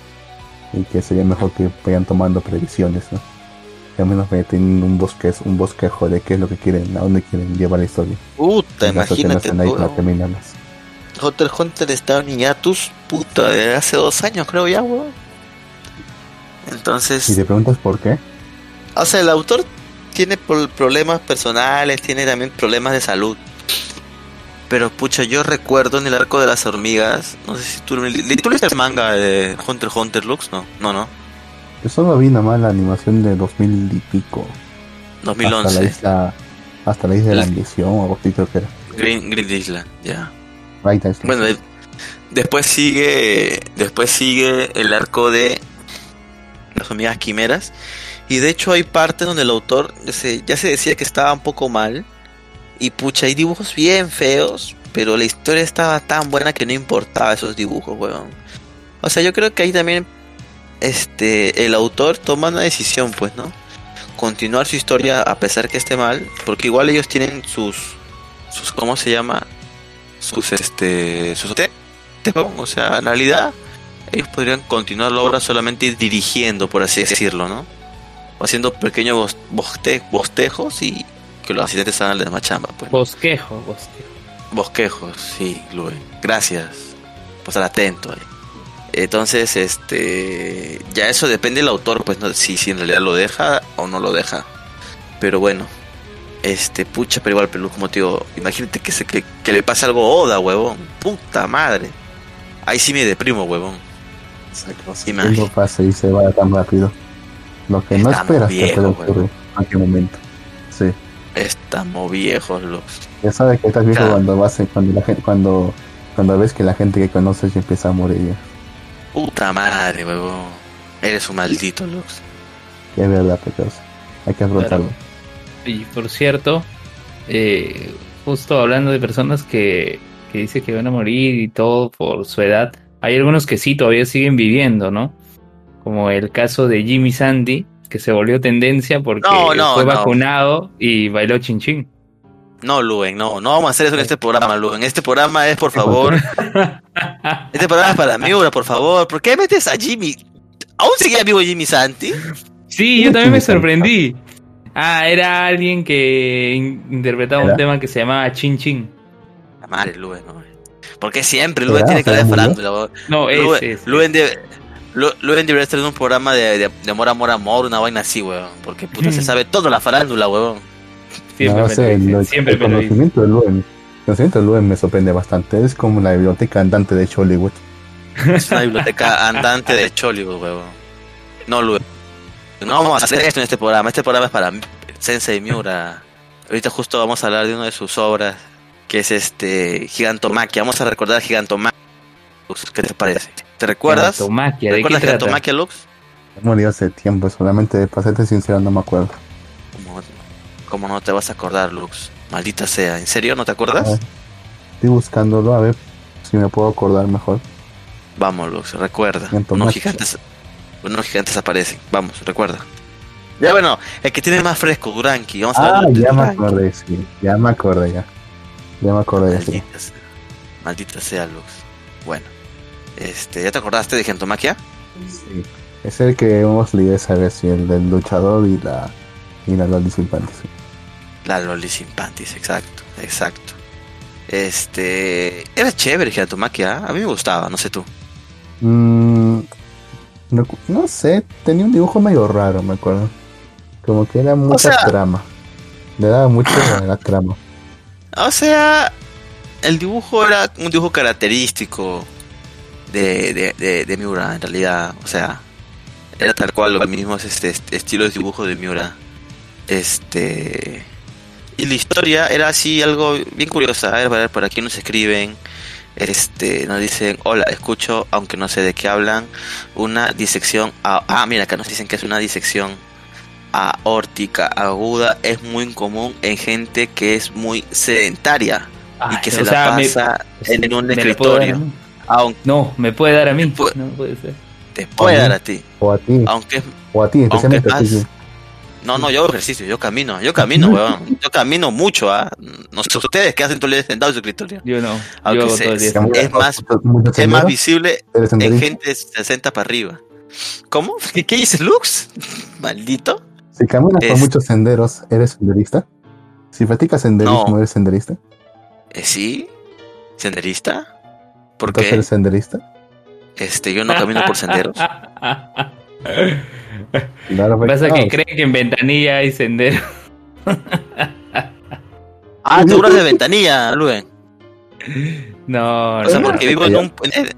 [SPEAKER 2] y que sería mejor que vayan tomando previsiones, ¿no? al menos tienen un bosque, un bosquejo de qué es lo que quieren, a dónde quieren llevar la historia.
[SPEAKER 1] Puta, imagínate. No Hunter Hunter estaba en hiatus, puta, de hace dos años creo ya, weón. Entonces...
[SPEAKER 2] ¿Y te preguntas por qué?
[SPEAKER 1] O sea, el autor tiene problemas personales, tiene también problemas de salud. Pero pucha, yo recuerdo en el arco de las hormigas, no sé si tú, ¿tú leíste el manga de Hunter Hunter Lux, no, no, no.
[SPEAKER 2] Yo solo vi nada más la animación de 2000 y pico.
[SPEAKER 1] 2011. Hasta la isla,
[SPEAKER 2] hasta la isla de la ambición o algo así creo que era.
[SPEAKER 1] Green, Green Island, ya. Bueno, después sigue, después sigue el arco de las hormigas quimeras. Y de hecho hay partes donde el autor ya se, ya se decía que estaba un poco mal. Y pucha, hay dibujos bien feos, pero la historia estaba tan buena que no importaba esos dibujos, weón. O sea, yo creo que ahí también este el autor toma una decisión, pues, ¿no? Continuar su historia a pesar que esté mal, porque igual ellos tienen sus sus ¿cómo se llama? sus este sus te- te- o sea, en realidad ellos podrían continuar la obra solamente dirigiendo, por así decirlo, ¿no? O haciendo pequeños bos- boste- bostejos y que los asistentes hagan la demás chamba, pues.
[SPEAKER 3] Bosquejo, bosquejo.
[SPEAKER 1] Bosquejos, sí, Luen. Gracias por estar atento. ahí. Entonces, este, ya eso depende del autor, pues, no, si, si en realidad lo deja o no lo deja. Pero bueno, este, pucha, pero igual, Pelú, como te digo, imagínate que, se, que, que le pase algo a Oda, huevón. Puta madre. Ahí sí me deprimo, huevón. Imagínate.
[SPEAKER 2] pasa y se va tan rápido. Lo que no esperas que
[SPEAKER 1] viejos,
[SPEAKER 2] en qué momento. Sí.
[SPEAKER 1] Estamos viejos, los.
[SPEAKER 2] Ya sabes que estás viejo cuando vas cuando la gente, cuando cuando ves que la gente que conoces ya empieza a morir.
[SPEAKER 1] Puta madre, huevón. Eres un maldito, Lux.
[SPEAKER 2] Es verdad, pero hay que afrontarlo.
[SPEAKER 3] Y por cierto, eh, justo hablando de personas que, que dice que van a morir y todo por su edad, hay algunos que sí todavía siguen viviendo, ¿no? Como el caso de Jimmy Sandy, que se volvió tendencia porque
[SPEAKER 1] No, no,
[SPEAKER 3] fue
[SPEAKER 1] no.
[SPEAKER 3] vacunado y bailó chin chin.
[SPEAKER 1] No, Luen, no, no vamos a hacer eso en este programa, Luen. Este programa es, por favor. Este programa es para Miura, por favor. ¿Por qué metes a Jimmy? ¿Aún seguía vivo Jimmy Santi?
[SPEAKER 3] Sí, yo también me sorprendí. Ah, era alguien que in- interpretaba un tema que se llamaba Chin Chin.
[SPEAKER 1] La madre, Luen, no. Porque siempre Luen tiene que hablar de
[SPEAKER 2] ¿Será
[SPEAKER 1] farándula. weón.
[SPEAKER 3] No,
[SPEAKER 1] Luen,
[SPEAKER 3] es.
[SPEAKER 1] Luen debe- Lu- Luen debería estar en un programa de, de, de amor, amor, amor, una vaina así, weón. Porque puta se sabe toda la farándula, weón.
[SPEAKER 3] Siempre
[SPEAKER 2] no
[SPEAKER 3] me
[SPEAKER 2] sé,
[SPEAKER 3] lo siempre
[SPEAKER 2] el
[SPEAKER 3] me
[SPEAKER 2] conocimiento de Luen, el conocimiento de Luen me sorprende bastante. Es como la biblioteca andante de Hollywood.
[SPEAKER 1] Es una biblioteca andante de Chollywood, weón. No, Luen. No vamos a hacer esto en este programa. Este programa es para Sensei Miura. Ahorita justo vamos a hablar de una de sus obras, que es este Gigantomaquia. Vamos a recordar Gigantomaquia. Lux, ¿Qué te parece? ¿Te recuerdas?
[SPEAKER 3] Gigantomaquia, ¿de qué
[SPEAKER 1] ¿Recuerdas
[SPEAKER 3] trata?
[SPEAKER 1] Gigantomaquia, Lux?
[SPEAKER 2] He murido hace tiempo, solamente para serte sincero no me acuerdo.
[SPEAKER 1] ¿Cómo, cómo no te vas a acordar, Lux? Maldita sea. ¿En serio no te acuerdas?
[SPEAKER 2] Ah, Estoy buscándolo a ver si me puedo acordar mejor.
[SPEAKER 1] Vamos, Lux, recuerda. Unos gigantes, unos gigantes aparecen. Vamos, recuerda. Ya bueno, el que tiene más fresco, Duranki. Vamos a
[SPEAKER 2] Ah,
[SPEAKER 1] hablar de
[SPEAKER 2] ya me acordé, sí. Ya me acordé ya. Ya me acordé, sí.
[SPEAKER 1] Maldita sea. Maldita sea, Lux. Bueno. Este, ¿ya te acordaste de Gentomaquia?
[SPEAKER 2] Sí. Es el que hemos leído esa vez, el del luchador y la y la Loli Simpante, sí.
[SPEAKER 1] La Loli sin panties, exacto, exacto. Este, era chévere Gentomaquia, ¿ah? a mí me gustaba, no sé tú.
[SPEAKER 2] Mm, no, no sé, tenía un dibujo medio raro, me acuerdo. Como que era mucha
[SPEAKER 1] sea-
[SPEAKER 2] trama. Le daba mucho a la trama.
[SPEAKER 1] O sea, el dibujo era un dibujo característico de, de, de, de Miura, en realidad. O sea, era tal cual lo mismo es este, este estilo de dibujo de Miura. Este. Y la historia era así, algo bien curiosa. A ver, a ver, por aquí nos escriben. Este, nos dicen, hola, escucho, aunque no sé de qué hablan, una disección. a- ah, mira, acá nos dicen que es una disección aórtica aguda. Es muy común en gente que es muy sedentaria y que se la
[SPEAKER 3] sea, me-
[SPEAKER 1] pasa en un
[SPEAKER 3] me
[SPEAKER 1] escritorio. Aunque
[SPEAKER 3] No, me puede dar a mí. No puede ser.
[SPEAKER 1] te puede dar a ti.
[SPEAKER 2] O a ti,
[SPEAKER 1] Aunque es
[SPEAKER 2] o a ti, especialmente a ti.
[SPEAKER 1] más-
[SPEAKER 2] sí.
[SPEAKER 1] No, no, yo hago ejercicio, yo camino, yo camino, weón. Yo camino mucho, ¿ah? No sé ustedes que hacen todo el día sentado en su escritorio.
[SPEAKER 3] Yo no.
[SPEAKER 1] Aunque
[SPEAKER 3] yo hago
[SPEAKER 1] se-
[SPEAKER 3] todo el día.
[SPEAKER 1] se-
[SPEAKER 2] Muchos-
[SPEAKER 1] es más- Es más visible
[SPEAKER 2] eres
[SPEAKER 1] en gente de 60 para arriba. ¿Cómo? ¿Qué, qué dices, Lux? Maldito.
[SPEAKER 2] Si caminas por
[SPEAKER 1] es-
[SPEAKER 2] muchos senderos, ¿eres senderista? Si practicas senderismo,
[SPEAKER 1] No.
[SPEAKER 2] ¿eres senderista?
[SPEAKER 1] Eh, ¿Sí? ¿Senderista? Porque
[SPEAKER 2] eres senderista.
[SPEAKER 1] este, yo no camino por senderos.
[SPEAKER 2] Claro,
[SPEAKER 3] Pasa que creen que en ventanilla hay sendero.
[SPEAKER 1] Ah, tú hablas de ventanilla, Luen.
[SPEAKER 3] No,
[SPEAKER 1] O sea,
[SPEAKER 3] no.
[SPEAKER 1] porque vivo en un. en-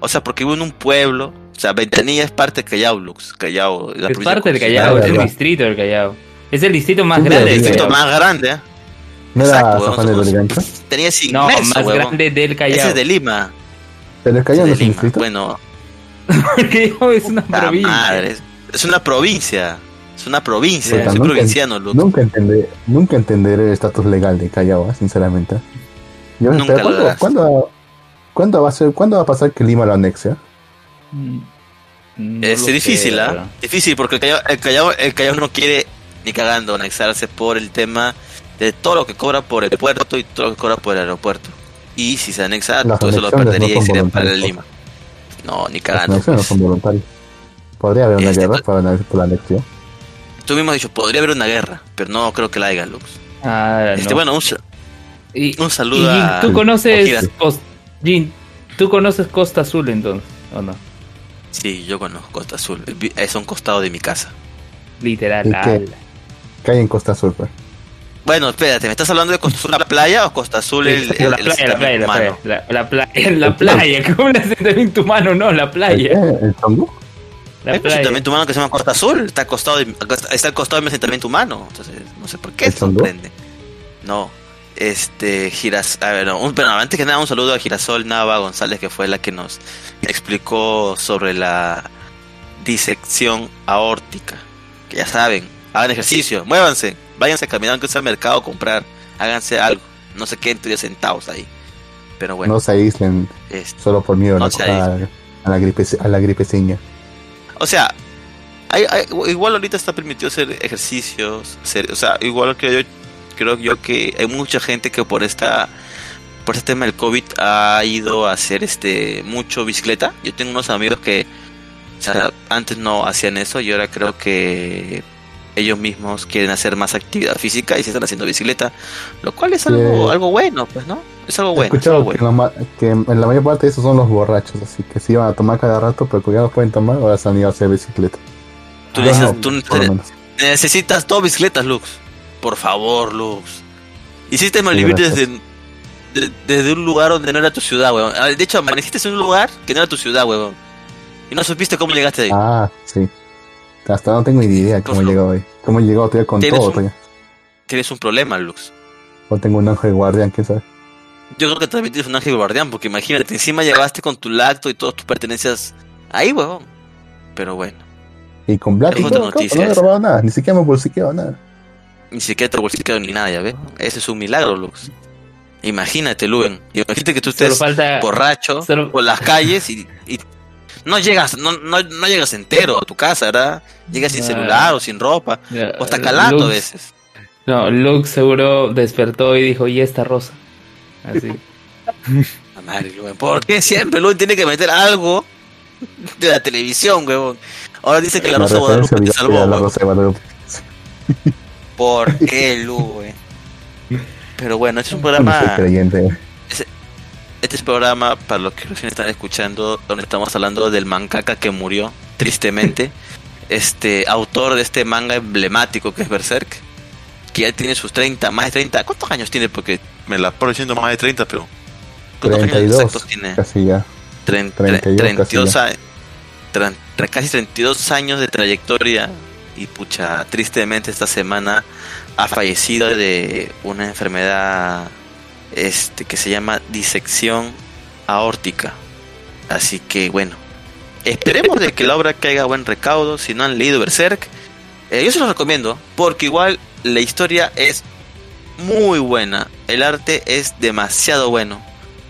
[SPEAKER 1] o sea, porque vivo en un pueblo. O sea, Ventanilla es parte de Callao, Lux. Callao. La
[SPEAKER 3] Es parte del
[SPEAKER 1] de
[SPEAKER 3] Callao, es el distrito del Callao. Es el distrito más grande del
[SPEAKER 1] El distrito más grande, ¿eh?
[SPEAKER 2] ¿No era
[SPEAKER 1] Exacto,
[SPEAKER 2] San Juan de
[SPEAKER 1] somos-
[SPEAKER 2] Lurigancho?
[SPEAKER 1] Tenía ese
[SPEAKER 3] No,
[SPEAKER 1] inmenso,
[SPEAKER 3] más
[SPEAKER 1] huevón.
[SPEAKER 3] grande del Callao.
[SPEAKER 1] Ese es de Lima.
[SPEAKER 2] ¿Pero el
[SPEAKER 1] Ese
[SPEAKER 2] Callao
[SPEAKER 1] es
[SPEAKER 2] no
[SPEAKER 1] de
[SPEAKER 2] es un
[SPEAKER 1] Lima.
[SPEAKER 2] distrito?
[SPEAKER 1] Bueno,
[SPEAKER 3] Callao es una
[SPEAKER 1] la
[SPEAKER 3] provincia.
[SPEAKER 1] madre. es una provincia. Es una provincia.
[SPEAKER 2] Puta,
[SPEAKER 1] Soy
[SPEAKER 2] nunca-
[SPEAKER 1] provinciano, Lux.
[SPEAKER 2] Nunca entender, nunca entenderé el estatus legal de Callao, ¿eh? sinceramente. Yo me
[SPEAKER 1] Nunca
[SPEAKER 2] espero,
[SPEAKER 1] lo
[SPEAKER 2] ¿cuándo,
[SPEAKER 1] harás.
[SPEAKER 2] cuándo, cuándo va a ser, ¿Cuándo va a pasar que Lima lo anexe?
[SPEAKER 3] Mm, no
[SPEAKER 1] Es
[SPEAKER 3] lo
[SPEAKER 1] difícil, ¿ah?
[SPEAKER 3] pero-
[SPEAKER 1] Difícil porque el Callao, el, Callao, el Callao no quiere ni cagando anexarse por el tema de todo lo que cobra por el puerto y todo lo que cobra por el aeropuerto. Y si se anexa,
[SPEAKER 2] Las
[SPEAKER 1] todo eso lo perdería
[SPEAKER 2] no
[SPEAKER 1] y sería para
[SPEAKER 2] voluntarias,
[SPEAKER 1] Lima. No, ni
[SPEAKER 2] Las
[SPEAKER 1] cagando.
[SPEAKER 2] anexiones no
[SPEAKER 1] pues.
[SPEAKER 2] son voluntarias. Podría haber una
[SPEAKER 1] Este,
[SPEAKER 2] guerra
[SPEAKER 1] pues-
[SPEAKER 2] para la, por la anexión.
[SPEAKER 1] Tú mismo has dicho, podría haber una guerra, pero no creo que la haya, Lux.
[SPEAKER 3] Ah,
[SPEAKER 1] Este,
[SPEAKER 3] no.
[SPEAKER 1] bueno, un,
[SPEAKER 3] Y-
[SPEAKER 1] un saludo
[SPEAKER 3] y Jin,
[SPEAKER 1] a...
[SPEAKER 3] ¿tú conoces
[SPEAKER 1] Ojira.
[SPEAKER 3] Cos- Jin, ¿tú conoces Costa Azul entonces? ¿O no?
[SPEAKER 1] Sí, yo conozco Costa Azul. Es a un costado de mi casa.
[SPEAKER 3] Literal.
[SPEAKER 2] ¿Y qué? hay en Costa Sur, pues.
[SPEAKER 1] Bueno, espérate, ¿me estás hablando de Costa Azul la playa o Costa Azul el, el-
[SPEAKER 3] la
[SPEAKER 1] el
[SPEAKER 3] playa, la playa, la playa,
[SPEAKER 1] humano?
[SPEAKER 3] la, la playa, la playa, ¿cómo le asentamiento humano? No, la
[SPEAKER 2] ¿El,
[SPEAKER 3] playa?
[SPEAKER 2] ¿El Tongo?
[SPEAKER 1] Hay un asentamiento humano que se llama Costa Azul, está al costado de, está al costado de mi asentamiento humano. Entonces, no sé por qué
[SPEAKER 2] ¿El
[SPEAKER 1] se sorprende. No, este, Giras, a ver, no, un- pero antes que nada, un saludo a Girasol Nava González, que fue la que nos explicó sobre la disección aórtica. Que ya saben, hagan ejercicio, muévanse, váyanse caminando que sea al mercado a comprar, háganse algo. No se queden todavía sentados ahí. Pero bueno,
[SPEAKER 2] No se aíslen
[SPEAKER 1] este,
[SPEAKER 2] solo por miedo
[SPEAKER 1] No
[SPEAKER 2] a, la, a, la gripe, a la.
[SPEAKER 1] O sea, hay, hay- igual ahorita está permitido hacer ejercicios, hacer, o sea, igual que yo creo yo que hay mucha gente que por esta por este tema del COVID ha ido a hacer este mucho bicicleta. Yo tengo unos amigos que o sea, antes no hacían eso y ahora creo que ellos mismos quieren hacer más actividad física y se están haciendo bicicleta, lo cual es algo
[SPEAKER 2] Sí.
[SPEAKER 1] algo bueno, pues, ¿no? Es algo
[SPEAKER 2] He
[SPEAKER 1] bueno, es
[SPEAKER 2] escuchado que,
[SPEAKER 1] bueno.
[SPEAKER 2] la que en la mayor parte de esos son los borrachos, así que se iban a tomar cada rato, pero no pueden tomar, ahora se han ido a hacer bicicleta.
[SPEAKER 1] Tú dices,
[SPEAKER 2] no,
[SPEAKER 1] tú. Necesitas dos bicicletas, Lux. Por favor, Lux. Hiciste
[SPEAKER 2] Sí,
[SPEAKER 1] malvivir
[SPEAKER 2] gracias.
[SPEAKER 1] desde, de- desde un lugar donde no era tu ciudad, weón. Ah, De hecho, amaneciste en un lugar que no era tu ciudad, weón. Y no supiste cómo llegaste ahí.
[SPEAKER 2] Ah, sí. Hasta no tengo ni idea cómo
[SPEAKER 1] Pues,
[SPEAKER 2] he llegado ahí. Cómo he llegado todavía con
[SPEAKER 1] Tienes
[SPEAKER 2] todo,
[SPEAKER 1] un-
[SPEAKER 2] todavía.
[SPEAKER 1] Tienes un problema, Lux.
[SPEAKER 2] O tengo un ángel guardián, quién sabe.
[SPEAKER 1] Yo creo que también tienes un ángel guardián, porque imagínate, encima llegaste con tu lacto y todas tus pertenencias ahí, weón. Pero bueno,
[SPEAKER 2] Y con Black y todo, no he
[SPEAKER 1] esa.
[SPEAKER 2] robado nada, ni siquiera me bolsiqueado nada.
[SPEAKER 1] ni siquiera te bolsillo ni nada, ya ves. Ese es un milagro, Lux. Imagínate, Luven. Imagínate que tú estés
[SPEAKER 3] falta.
[SPEAKER 1] borracho
[SPEAKER 3] Solo-
[SPEAKER 1] por las calles y, y no llegas no, no, no llegas entero a tu casa, ¿verdad? Llegas sin celular o sin ropa o hasta calando a veces.
[SPEAKER 3] No, Luke seguro despertó y dijo, ¿y esta rosa? Así.
[SPEAKER 1] La madre, ¿Por qué siempre Luven tiene que meter algo de la televisión, huevón? Ahora dice que la, Rosa de Guadalupe te salvó,
[SPEAKER 2] la. Rosa de Guadalupe.
[SPEAKER 1] ¿Por qué, Luven? Pero bueno, este es un
[SPEAKER 2] No soy
[SPEAKER 1] programa
[SPEAKER 2] creyente.
[SPEAKER 1] Este es programa para los que recién están escuchando, donde estamos hablando del mangaka que murió, tristemente. este autor de este manga emblemático que es Berserk, que ya tiene sus 30, más de 30. ¿Cuántos años tiene? Porque me la paro diciendo más de 30, pero. ¿Cuántos años
[SPEAKER 2] 32,
[SPEAKER 1] exactos tiene?
[SPEAKER 2] casi ya.
[SPEAKER 1] Tren-
[SPEAKER 2] 32
[SPEAKER 1] 32
[SPEAKER 2] casi
[SPEAKER 1] a- tran- tra- casi 32 años de trayectoria y pucha, tristemente esta semana ha fallecido de una enfermedad este que se llama disección aórtica. Así que bueno, esperemos de que la obra caiga buen recaudo. Si no han leído Berserk, eh, yo se los recomiendo porque igual la historia es muy buena, el arte es demasiado bueno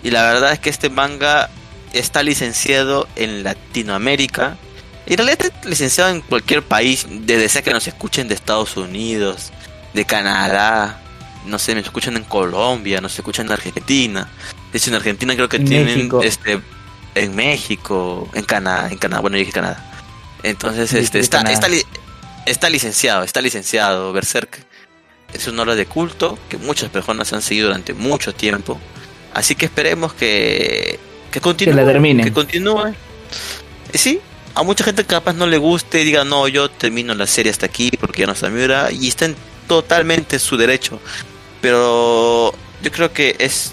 [SPEAKER 1] y la verdad es que este manga está licenciado en Latinoamérica y en realidad está licenciado en cualquier país, desde sea que nos escuchen de Estados Unidos, de Canadá, no sé, me escuchan en Colombia, nos escuchan en Argentina. De hecho, en Argentina creo que
[SPEAKER 3] En
[SPEAKER 1] tienen
[SPEAKER 3] México.
[SPEAKER 1] este en México, en Canadá, en Canadá, bueno, yo dije Canadá. Entonces, este está
[SPEAKER 3] Canadá.
[SPEAKER 1] está li- está licenciado, está licenciado Berserk. Es una obra de culto que muchas personas han seguido durante mucho tiempo. Así que esperemos que que continúe,
[SPEAKER 3] la terminen.
[SPEAKER 1] que continúe. Y sí, a mucha gente capaz no le guste y diga, no, yo termino la serie hasta aquí porque ya no está mi hora y está en totalmente su derecho. Pero yo creo que es,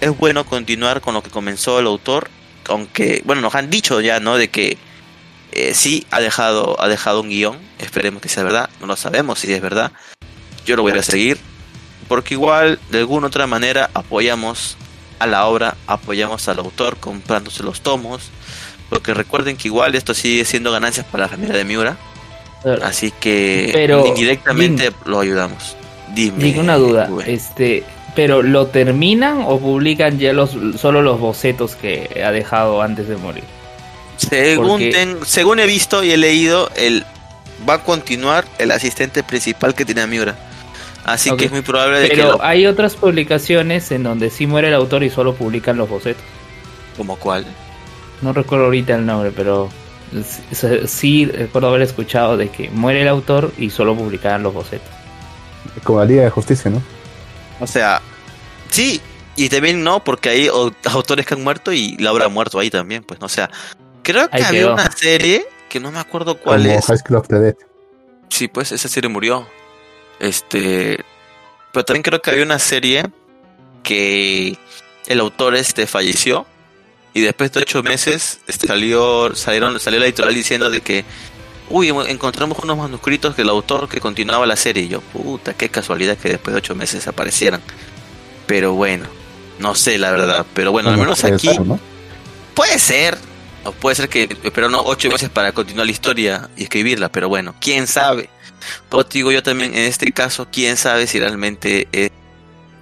[SPEAKER 1] es bueno continuar con lo que comenzó el autor, aunque, bueno, nos han dicho ya, ¿no? De que eh, sí ha dejado, ha dejado un guion, esperemos que sea verdad, no lo sabemos si es verdad. Yo lo voy a seguir, porque igual, de alguna otra manera, apoyamos a la obra, apoyamos al autor comprándose los tomos, Porque recuerden que igual esto sigue siendo ganancias para la familia de Miura.
[SPEAKER 3] Claro.
[SPEAKER 1] Así que
[SPEAKER 3] Pero,
[SPEAKER 1] indirectamente lo ayudamos. Dime.
[SPEAKER 3] Digo una duda, este, pero ¿lo terminan o publican ya los solo los bocetos que ha dejado antes de morir?
[SPEAKER 1] Según,
[SPEAKER 3] porque-
[SPEAKER 1] ten- según he visto y he leído, el, va a continuar el asistente principal que tiene Miura. Así que es muy probable de que
[SPEAKER 3] Pero hay otras publicaciones en donde sí muere el autor y solo publican los bocetos.
[SPEAKER 1] como cual.
[SPEAKER 3] No recuerdo ahorita el nombre, pero sí, sí recuerdo haber escuchado de que muere el autor y solo publicaban los bocetos.
[SPEAKER 2] Como la Liga de Justicia, ¿no?
[SPEAKER 1] O sea, sí, y también no, porque hay au- autores que han muerto y la obra ha muerto ahí también, pues, no o sea, creo que
[SPEAKER 3] Ahí
[SPEAKER 1] había
[SPEAKER 3] quedó.
[SPEAKER 1] una serie que no me acuerdo cuál
[SPEAKER 2] Como
[SPEAKER 1] es.
[SPEAKER 2] High School of the Dead.
[SPEAKER 1] Sí, pues esa serie murió. Este, pero también creo que había una serie que el autor este falleció y después de ocho meses este, salió salieron salió la editorial diciendo de que uy encontramos unos manuscritos del autor que continuaba la serie y yo puta qué casualidad que después de ocho meses aparecieran. Pero bueno, no sé la verdad, pero bueno al menos aquí
[SPEAKER 2] ser, ¿no?
[SPEAKER 1] Puede ser. O puede ser que esperaron ocho meses para continuar la historia y escribirla, pero bueno, quién sabe. Pero te digo yo también, en este caso, quién sabe si realmente es,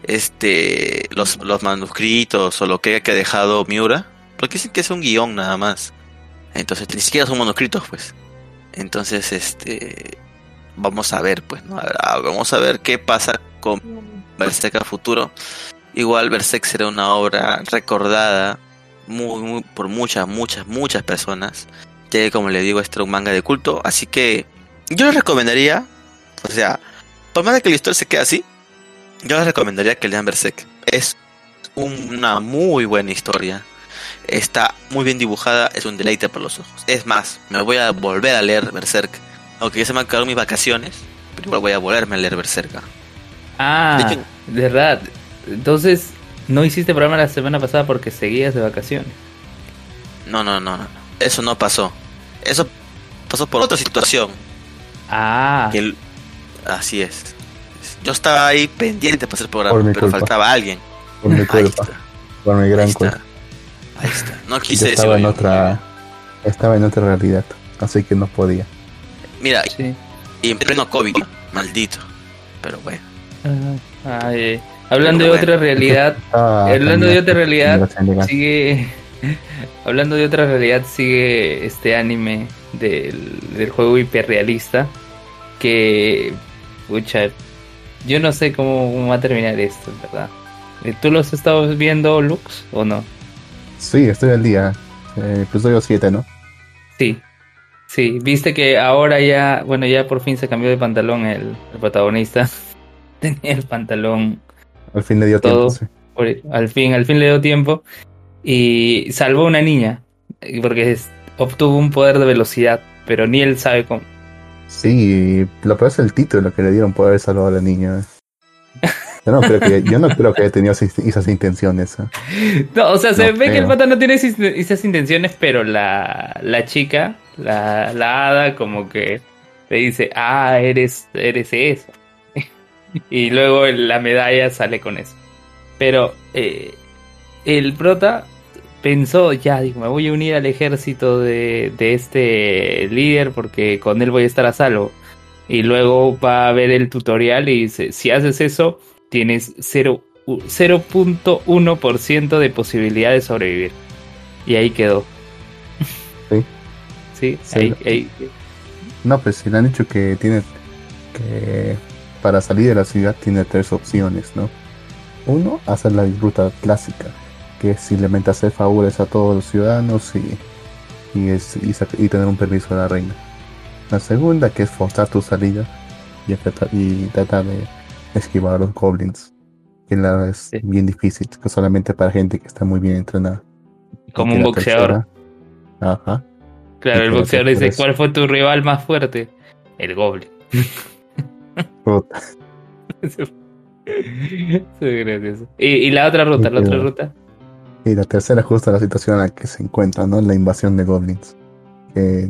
[SPEAKER 1] este los, los manuscritos o lo que haya dejado Miura. Porque dicen que es un guion nada más. Entonces, ni siquiera son manuscritos, pues. Entonces, este. Vamos a ver, pues, ¿no? Ah, Vamos a ver qué pasa con Berserk a futuro. Igual Berserk será una obra recordada muy, muy- por muchas, muchas, muchas personas. Ya que como le digo, este era un manga de culto. Así que yo les recomendaría, o sea, por más de que la historia se quede así, yo les recomendaría que lean Berserk. Es un- una muy buena historia. Está muy bien dibujada, es un deleite para los ojos. Es más, me voy a volver a leer Berserk. Aunque ya se me han acabado mis vacaciones, pero igual voy a volverme a leer Berserk.
[SPEAKER 3] Ah,
[SPEAKER 1] De hecho-
[SPEAKER 3] de verdad. Entonces, no hiciste programa la semana pasada porque seguías de vacaciones.
[SPEAKER 1] No, no, no, no. Eso no pasó. Eso pasó por otra situación.
[SPEAKER 3] Ah,
[SPEAKER 1] que el- así es. Yo estaba ahí pendiente para hacer el programa, pero
[SPEAKER 2] culpa.
[SPEAKER 1] faltaba alguien.
[SPEAKER 2] Por mi
[SPEAKER 1] Ahí
[SPEAKER 2] culpa.
[SPEAKER 1] está,
[SPEAKER 2] Por mi gran culpa.
[SPEAKER 1] Ahí está. No
[SPEAKER 2] Yo
[SPEAKER 1] quise
[SPEAKER 2] estaba en
[SPEAKER 1] decirlo
[SPEAKER 2] otra. Estaba en otra realidad. Así que no podía.
[SPEAKER 1] Mira,
[SPEAKER 3] sí.
[SPEAKER 1] y en pleno COVID, maldito. Pero bueno.
[SPEAKER 3] Ah, ay, hablando de otra realidad,
[SPEAKER 2] Ah,
[SPEAKER 3] Hablando de otra realidad, sigue. Hablando de otra realidad, sigue este anime del, del juego hiperrealista. Que. Pucha. Yo no sé cómo, va a terminar esto, en verdad. Eh, ¿Tú los has estado viendo, Lux, o no?
[SPEAKER 2] Sí, estoy al día. Eh, episodio 7, ¿no?
[SPEAKER 3] Sí. Sí, viste que ahora ya. Bueno, ya por fin se cambió de pantalón el, el protagonista. Tenía el pantalón
[SPEAKER 2] Al fin le dio
[SPEAKER 3] Todo.
[SPEAKER 2] tiempo. sí.
[SPEAKER 3] Por- al fin, al fin le dio tiempo y salvó a una niña eh, porque es- obtuvo un poder de velocidad, pero ni él sabe cómo.
[SPEAKER 2] Sí, lo peor es el título que le dieron por haber salvado a la niña. Yo no creo que, yo no creo que haya tenido esas, intenciones. ¿eh?
[SPEAKER 3] No, o sea, se
[SPEAKER 2] No
[SPEAKER 3] ve que el pata no tiene esas, intenciones, pero la, la chica, la, la hada, como que le dice, ah, eres, eres eso. y luego la medalla sale con eso. Pero eh, el prota pensó, ya, dijo, me voy a unir al ejército de, de este líder porque con él voy a estar a salvo. Y luego va a ver el tutorial y dice, si haces eso, tienes cero- u- 0.1% de posibilidad de sobrevivir. Y ahí quedó.
[SPEAKER 2] Sí.
[SPEAKER 3] Sí,
[SPEAKER 2] Sí.
[SPEAKER 3] ahí, ahí-
[SPEAKER 2] No, pues si le han dicho que tiene que para salir de la ciudad tiene tres opciones, ¿no? Uno, hacer la ruta clásica, que es simplemente hacer favores a todos los ciudadanos y, y, es- y y tener un permiso de la reina. La segunda, que es forzar tu salida y tratar, y tratar de esquivar a los goblins, que la es
[SPEAKER 3] Sí.
[SPEAKER 2] bien difícil, que solamente para gente que está muy bien entrenada.
[SPEAKER 3] como un boxeador.
[SPEAKER 2] tercera- Ajá.
[SPEAKER 3] Claro, el boxeador dice. ¿cuál fue tu rival más fuerte? El Goblin. Gracioso. Y, y la otra ruta, la otra ruta.
[SPEAKER 2] Y la tercera justo la situación en la que se encuentra, ¿no? La invasión de goblins. Que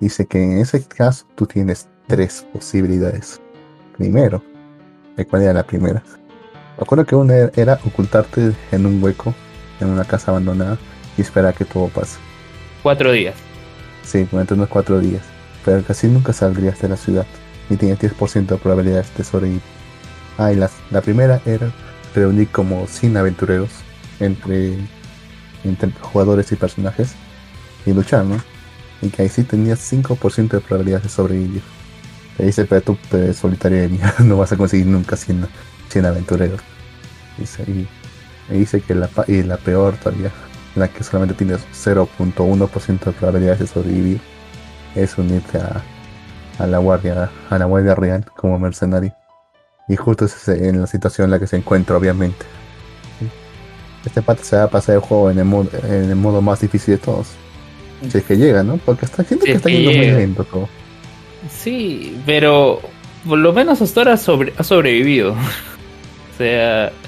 [SPEAKER 2] dice que en ese caso tú tienes tres posibilidades. Primero, ¿de cuál era la primera? Me acuerdo que una era ocultarte en un hueco, en una casa abandonada, y esperar a que todo pase.
[SPEAKER 3] cuatro días.
[SPEAKER 2] Sí, durante unos cuatro días. Pero casi nunca saldrías de la ciudad. Y tienes 10% de probabilidades de sobrevivir. Ah, y la, la primera era reunir como 100 aventureros entre, entre jugadores y personajes y luchar, ¿no? Y que ahí sí tenías 5% de probabilidades de sobrevivir. Te dice, pero tú pues, solitario de mierda, no vas a conseguir nunca 100, 100 aventureros. Dice, y, y dice que la, y la peor todavía, la que solamente tienes 0.1% de probabilidades de sobrevivir, es unirte a, a la guardia, a la guardia real como mercenario. Y justo es en la situación en la que se encuentra, obviamente. Este pata se va a pasar el juego en el, modo, en el modo más difícil de todos. Si es que llega, ¿no? Porque está
[SPEAKER 3] Si
[SPEAKER 2] que
[SPEAKER 3] es
[SPEAKER 2] está yendo muy lento todo.
[SPEAKER 3] Sí, pero por lo menos hasta ahora sobre, ha sobrevivido. o sea,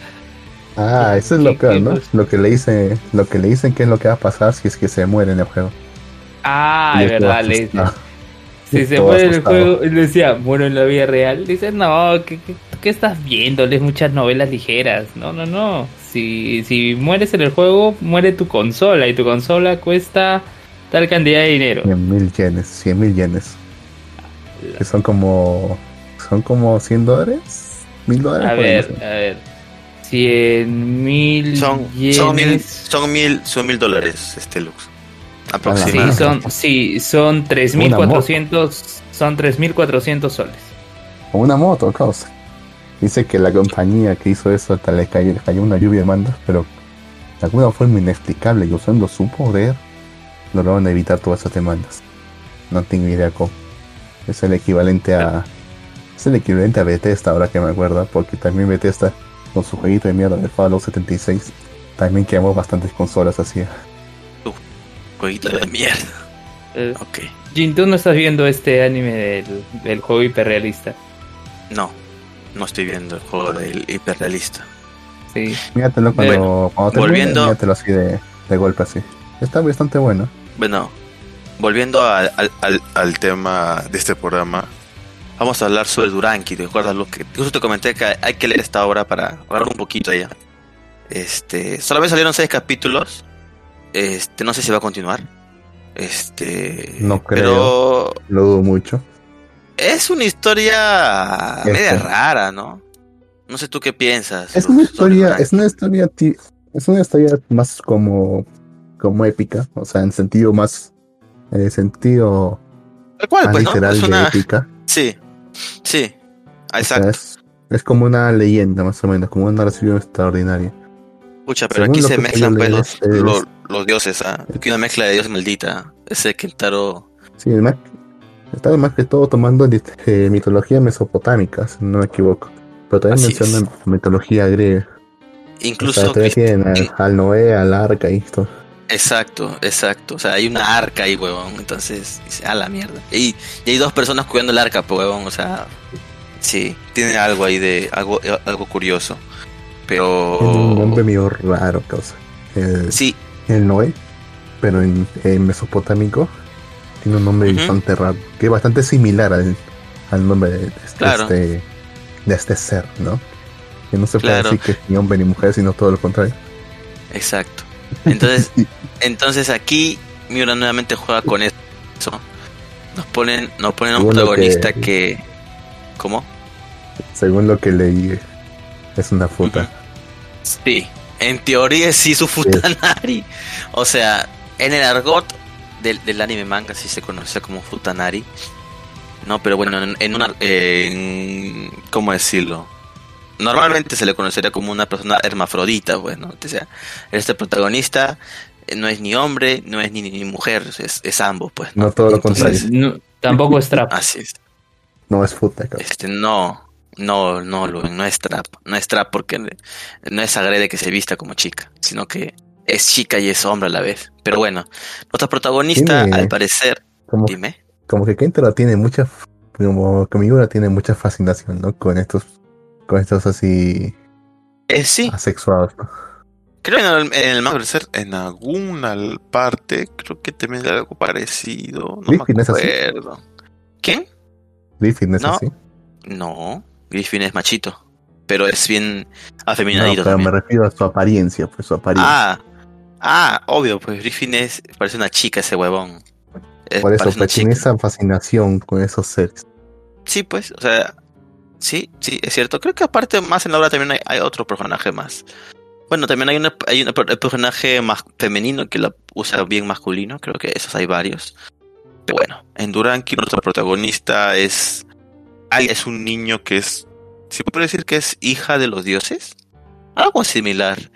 [SPEAKER 2] Ah, eso es
[SPEAKER 3] ¿Qué-
[SPEAKER 2] lo
[SPEAKER 3] qué
[SPEAKER 2] ¿no? Lo que le dice, lo que le dicen que es lo que va a pasar si es que se muere en el juego.
[SPEAKER 3] ah,
[SPEAKER 2] todo
[SPEAKER 3] verdad, le dice.
[SPEAKER 2] asustado.
[SPEAKER 3] Si se muere en el juego, él decía, muero en la vida real. Dice, no, ¿qué, qué, qué estás viendo? Lees muchas novelas ligeras. No, no, no. Si, si mueres en el juego, muere tu consola. Y tu consola cuesta tal cantidad de dinero.
[SPEAKER 2] 100 mil yenes, 100 mil yenes. Que son como, son como 100 dólares, mil dólares.
[SPEAKER 3] A ver,
[SPEAKER 2] no sé.
[SPEAKER 3] a ver. Cien mil
[SPEAKER 1] Son, son mil, son mil, son mil dólares, este Lux.
[SPEAKER 3] Sí,
[SPEAKER 1] Aproximadamente.
[SPEAKER 3] son, sí, son 3.400 son 3.400 soles.
[SPEAKER 2] O una moto, causa. Dice que la compañía que hizo eso hasta le cayó, le cayó una lluvia de mandas, pero de alguna forma inexplicable y usando su poder lograron evitar todas esas demandas. No tengo idea cómo. Es el equivalente a. Es el equivalente a Bethesda ahora que me acuerdo, porque también Bethesda con su jueguito de mierda de Fallout 76 también quemó bastantes consolas así.
[SPEAKER 1] Jueguito de mierda.
[SPEAKER 3] Eh,
[SPEAKER 1] Ok.
[SPEAKER 3] Jin, tú no estás viendo este anime del, del juego hiperrealista.
[SPEAKER 1] No, no estoy viendo el juego del hiperrealista.
[SPEAKER 3] Sí.
[SPEAKER 2] Míratelo cuando, cuando termine,
[SPEAKER 1] volviendo-
[SPEAKER 2] míratelo así de, de golpe así. Está bastante bueno.
[SPEAKER 1] Bueno, volviendo al, al, al- al tema de este programa, vamos a hablar sobre Duranki. ¿Te acuerdas lo que justo te comenté que hay que leer esta obra para hablar un poquito de ella? Este, solamente salieron seis capítulos. Este, no sé si va a continuar. Este,
[SPEAKER 2] No
[SPEAKER 1] Pero
[SPEAKER 2] Lo dudo mucho.
[SPEAKER 1] es una historia
[SPEAKER 2] Este.
[SPEAKER 1] media rara, ¿no? No sé tú qué piensas.
[SPEAKER 2] Es una historia, es una historia, es una historia más como, como épica, o sea, en sentido más, en el sentido
[SPEAKER 1] Tal cual,
[SPEAKER 2] más
[SPEAKER 1] pues, ¿no?
[SPEAKER 2] literal
[SPEAKER 1] Es
[SPEAKER 2] de
[SPEAKER 1] una...
[SPEAKER 2] épica.
[SPEAKER 1] Sí, sí,
[SPEAKER 2] O sea,
[SPEAKER 1] exacto.
[SPEAKER 2] es, es como una leyenda más o menos, como una narración extraordinaria.
[SPEAKER 1] Pucha, pero
[SPEAKER 2] según
[SPEAKER 1] aquí se
[SPEAKER 2] que
[SPEAKER 1] mezclan pues, los,
[SPEAKER 2] es-
[SPEAKER 1] los, los dioses, ¿ah? Aquí una mezcla de dios maldita. Ese Kentaro.
[SPEAKER 2] Sí, más, está más que todo tomando eh, mitología mesopotámica, si no me equivoco. Pero también
[SPEAKER 1] Así
[SPEAKER 2] menciona mitología griega.
[SPEAKER 1] Incluso.
[SPEAKER 2] o sea, tienen al, al Noé, al arca y esto.
[SPEAKER 1] Exacto, exacto. O sea, hay una arca ahí, huevón. Entonces, dice, a la mierda. Y, y hay dos personas cuidando el arca, pues, huevón. O sea, sí, tiene algo ahí de. algo, algo curioso. Pero.
[SPEAKER 2] Un nombre medio raro, causa. El,
[SPEAKER 1] Sí,
[SPEAKER 2] el Noé, pero en, en mesopotámico tiene un nombre
[SPEAKER 1] Ujú.
[SPEAKER 2] bastante raro, que es bastante similar al, al nombre de, este,
[SPEAKER 1] Claro.
[SPEAKER 2] de este ser, ¿no? Que no se puede
[SPEAKER 1] Claro.
[SPEAKER 2] decir que es ni hombre ni mujer, sino todo lo contrario.
[SPEAKER 1] exacto. Entonces, entonces aquí Miura nuevamente juega con eso. Nos ponen, nos ponen a un protagonista
[SPEAKER 2] que-
[SPEAKER 1] que... ¿Cómo?
[SPEAKER 2] Según lo que leí, es una fruta.
[SPEAKER 1] Sí, en teoría sí su Futanari. O sea, en el argot del, del anime manga sí se conoce como Futanari. No, pero bueno, en, en una... en- ¿Cómo decirlo? Normalmente se le conocería como una persona hermafrodita, bueno, o sea, este protagonista eh, no es ni hombre, no es ni, ni mujer, es, es ambos, pues.
[SPEAKER 2] No todo lo contrario.
[SPEAKER 3] No, tampoco es trap.
[SPEAKER 1] Así es.
[SPEAKER 2] No es causa.
[SPEAKER 1] Este, no, no, no, Luen, no es trap. No es trap porque no es agrede que se vista como chica, sino que es chica y es hombre a la vez. Pero bueno, nuestra protagonista,
[SPEAKER 2] Tiene-
[SPEAKER 1] al parecer,
[SPEAKER 2] Como,
[SPEAKER 1] dime.
[SPEAKER 2] como que Kentaro tiene mucha, como que Miura tiene mucha fascinación, ¿no? Con estos, con estos así
[SPEAKER 1] Eh, sí,
[SPEAKER 2] asexuados, ¿no?
[SPEAKER 1] creo que en el, en el manga, en alguna parte, creo que también hay algo parecido. No
[SPEAKER 2] Griffin
[SPEAKER 1] me
[SPEAKER 2] es así.
[SPEAKER 1] acuerdo. ¿Quién?
[SPEAKER 2] Griffin es
[SPEAKER 1] No.
[SPEAKER 2] así.
[SPEAKER 1] No, Griffin es machito, pero es bien
[SPEAKER 2] No,
[SPEAKER 1] afeminadito
[SPEAKER 2] me
[SPEAKER 1] también.
[SPEAKER 2] refiero a su apariencia, pues su apariencia.
[SPEAKER 1] Ah, Ah, obvio, pues Griffin es, parece una chica ese huevón. Es-
[SPEAKER 2] Por eso pues, tiene esa fascinación con esos seres.
[SPEAKER 1] Sí, pues, o sea, sí, sí, es cierto. Creo que aparte más en la obra también hay, hay otro personaje más. Bueno, también hay, una, hay un personaje más femenino que la usa bien masculino, creo que esos hay varios. Pero bueno, en Duranki nuestro protagonista es, es un niño que es, ¿se puede decir que es hija de los dioses? Algo similar.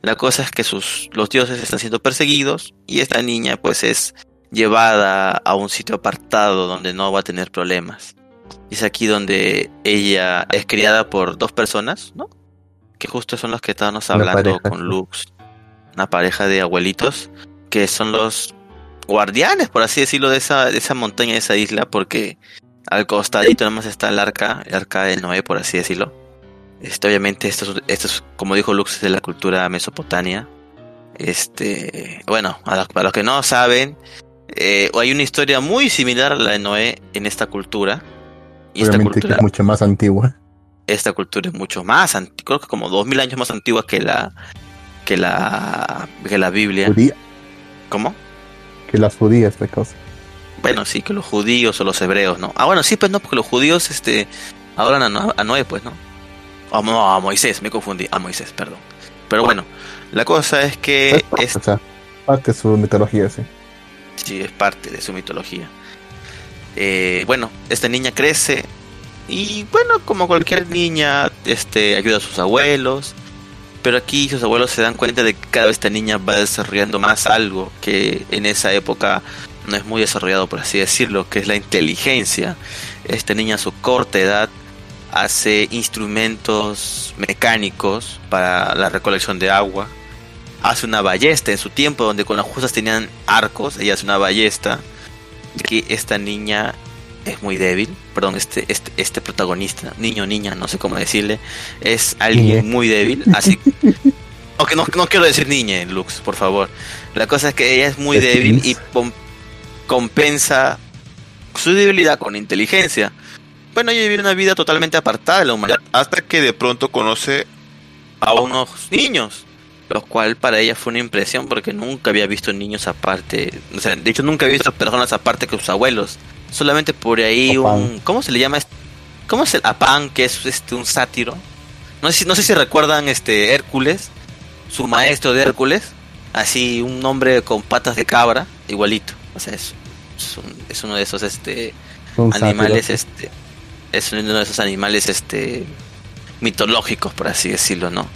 [SPEAKER 1] La cosa es que sus, los dioses están siendo perseguidos y esta niña pues es llevada a un sitio apartado donde no va a tener problemas. Es aquí donde ella es criada por dos personas, ¿no? Que justo son los que estábamos hablando con. Lux. Una pareja de abuelitos que son los guardianes, por así decirlo, de esa, de esa montaña, de esa isla, porque al costadito nada más está el arca, el arca de Noé, por así decirlo. Este, obviamente, esto es, esto es, como dijo Lux, es de la cultura mesopotamia. Este, bueno, los, para los que no saben, eh, hay una historia muy similar a la de Noé en esta cultura. Y esta
[SPEAKER 2] Obviamente que
[SPEAKER 1] cultura,
[SPEAKER 2] es mucho más antigua.
[SPEAKER 1] esta cultura es mucho más antigua, creo que como dos mil años más antigua que la que la que la Biblia.
[SPEAKER 2] Judía,
[SPEAKER 1] ¿Cómo?
[SPEAKER 2] que las judías, pues, cosa.
[SPEAKER 1] Bueno, sí, que los judíos o los hebreos, ¿no? Ah, bueno, sí, pues no, porque los judíos este adoran a, No- a Noé, pues, ¿no? A, Mo- a Moisés, me confundí, a Moisés, perdón. Pero bueno, la cosa es que es,
[SPEAKER 2] O sea, parte de su mitología, sí.
[SPEAKER 1] Sí, es parte de su mitología. Eh, bueno, esta niña crece y bueno, como cualquier niña, este, ayuda a sus abuelos. Pero aquí sus abuelos se dan cuenta de que cada vez esta niña va desarrollando más algo que en esa época no es muy desarrollado, por así decirlo, que es la inteligencia. Esta niña a su corta edad hace instrumentos mecánicos para la recolección de agua, hace una ballesta en su tiempo donde con las justas tenían arcos, ella hace una ballesta que esta niña es muy débil, perdón, este, este, este protagonista, niño, niña, no sé cómo decirle, es alguien muy débil, así Ok, no, no quiero decir niña, Lux, por favor. La cosa es que ella es muy
[SPEAKER 2] Es
[SPEAKER 1] débil y compensa su debilidad con inteligencia. Bueno, ella vive una vida totalmente apartada de la humanidad hasta que de pronto conoce a unos niños, lo cual para ella fue una impresión porque nunca había visto niños aparte, o sea, de hecho nunca había visto personas aparte que sus abuelos. Solamente por ahí un ¿cómo se le llama? ¿Cómo es el Apán, que es este un sátiro? No sé si no sé si recuerdan este Hércules, su maestro de Hércules, así un hombre con patas de cabra, igualito. O sea, es, es, un- es uno de esos este
[SPEAKER 2] Un
[SPEAKER 1] animales
[SPEAKER 2] sátiro,
[SPEAKER 1] este es uno de esos animales este mitológicos por así decirlo no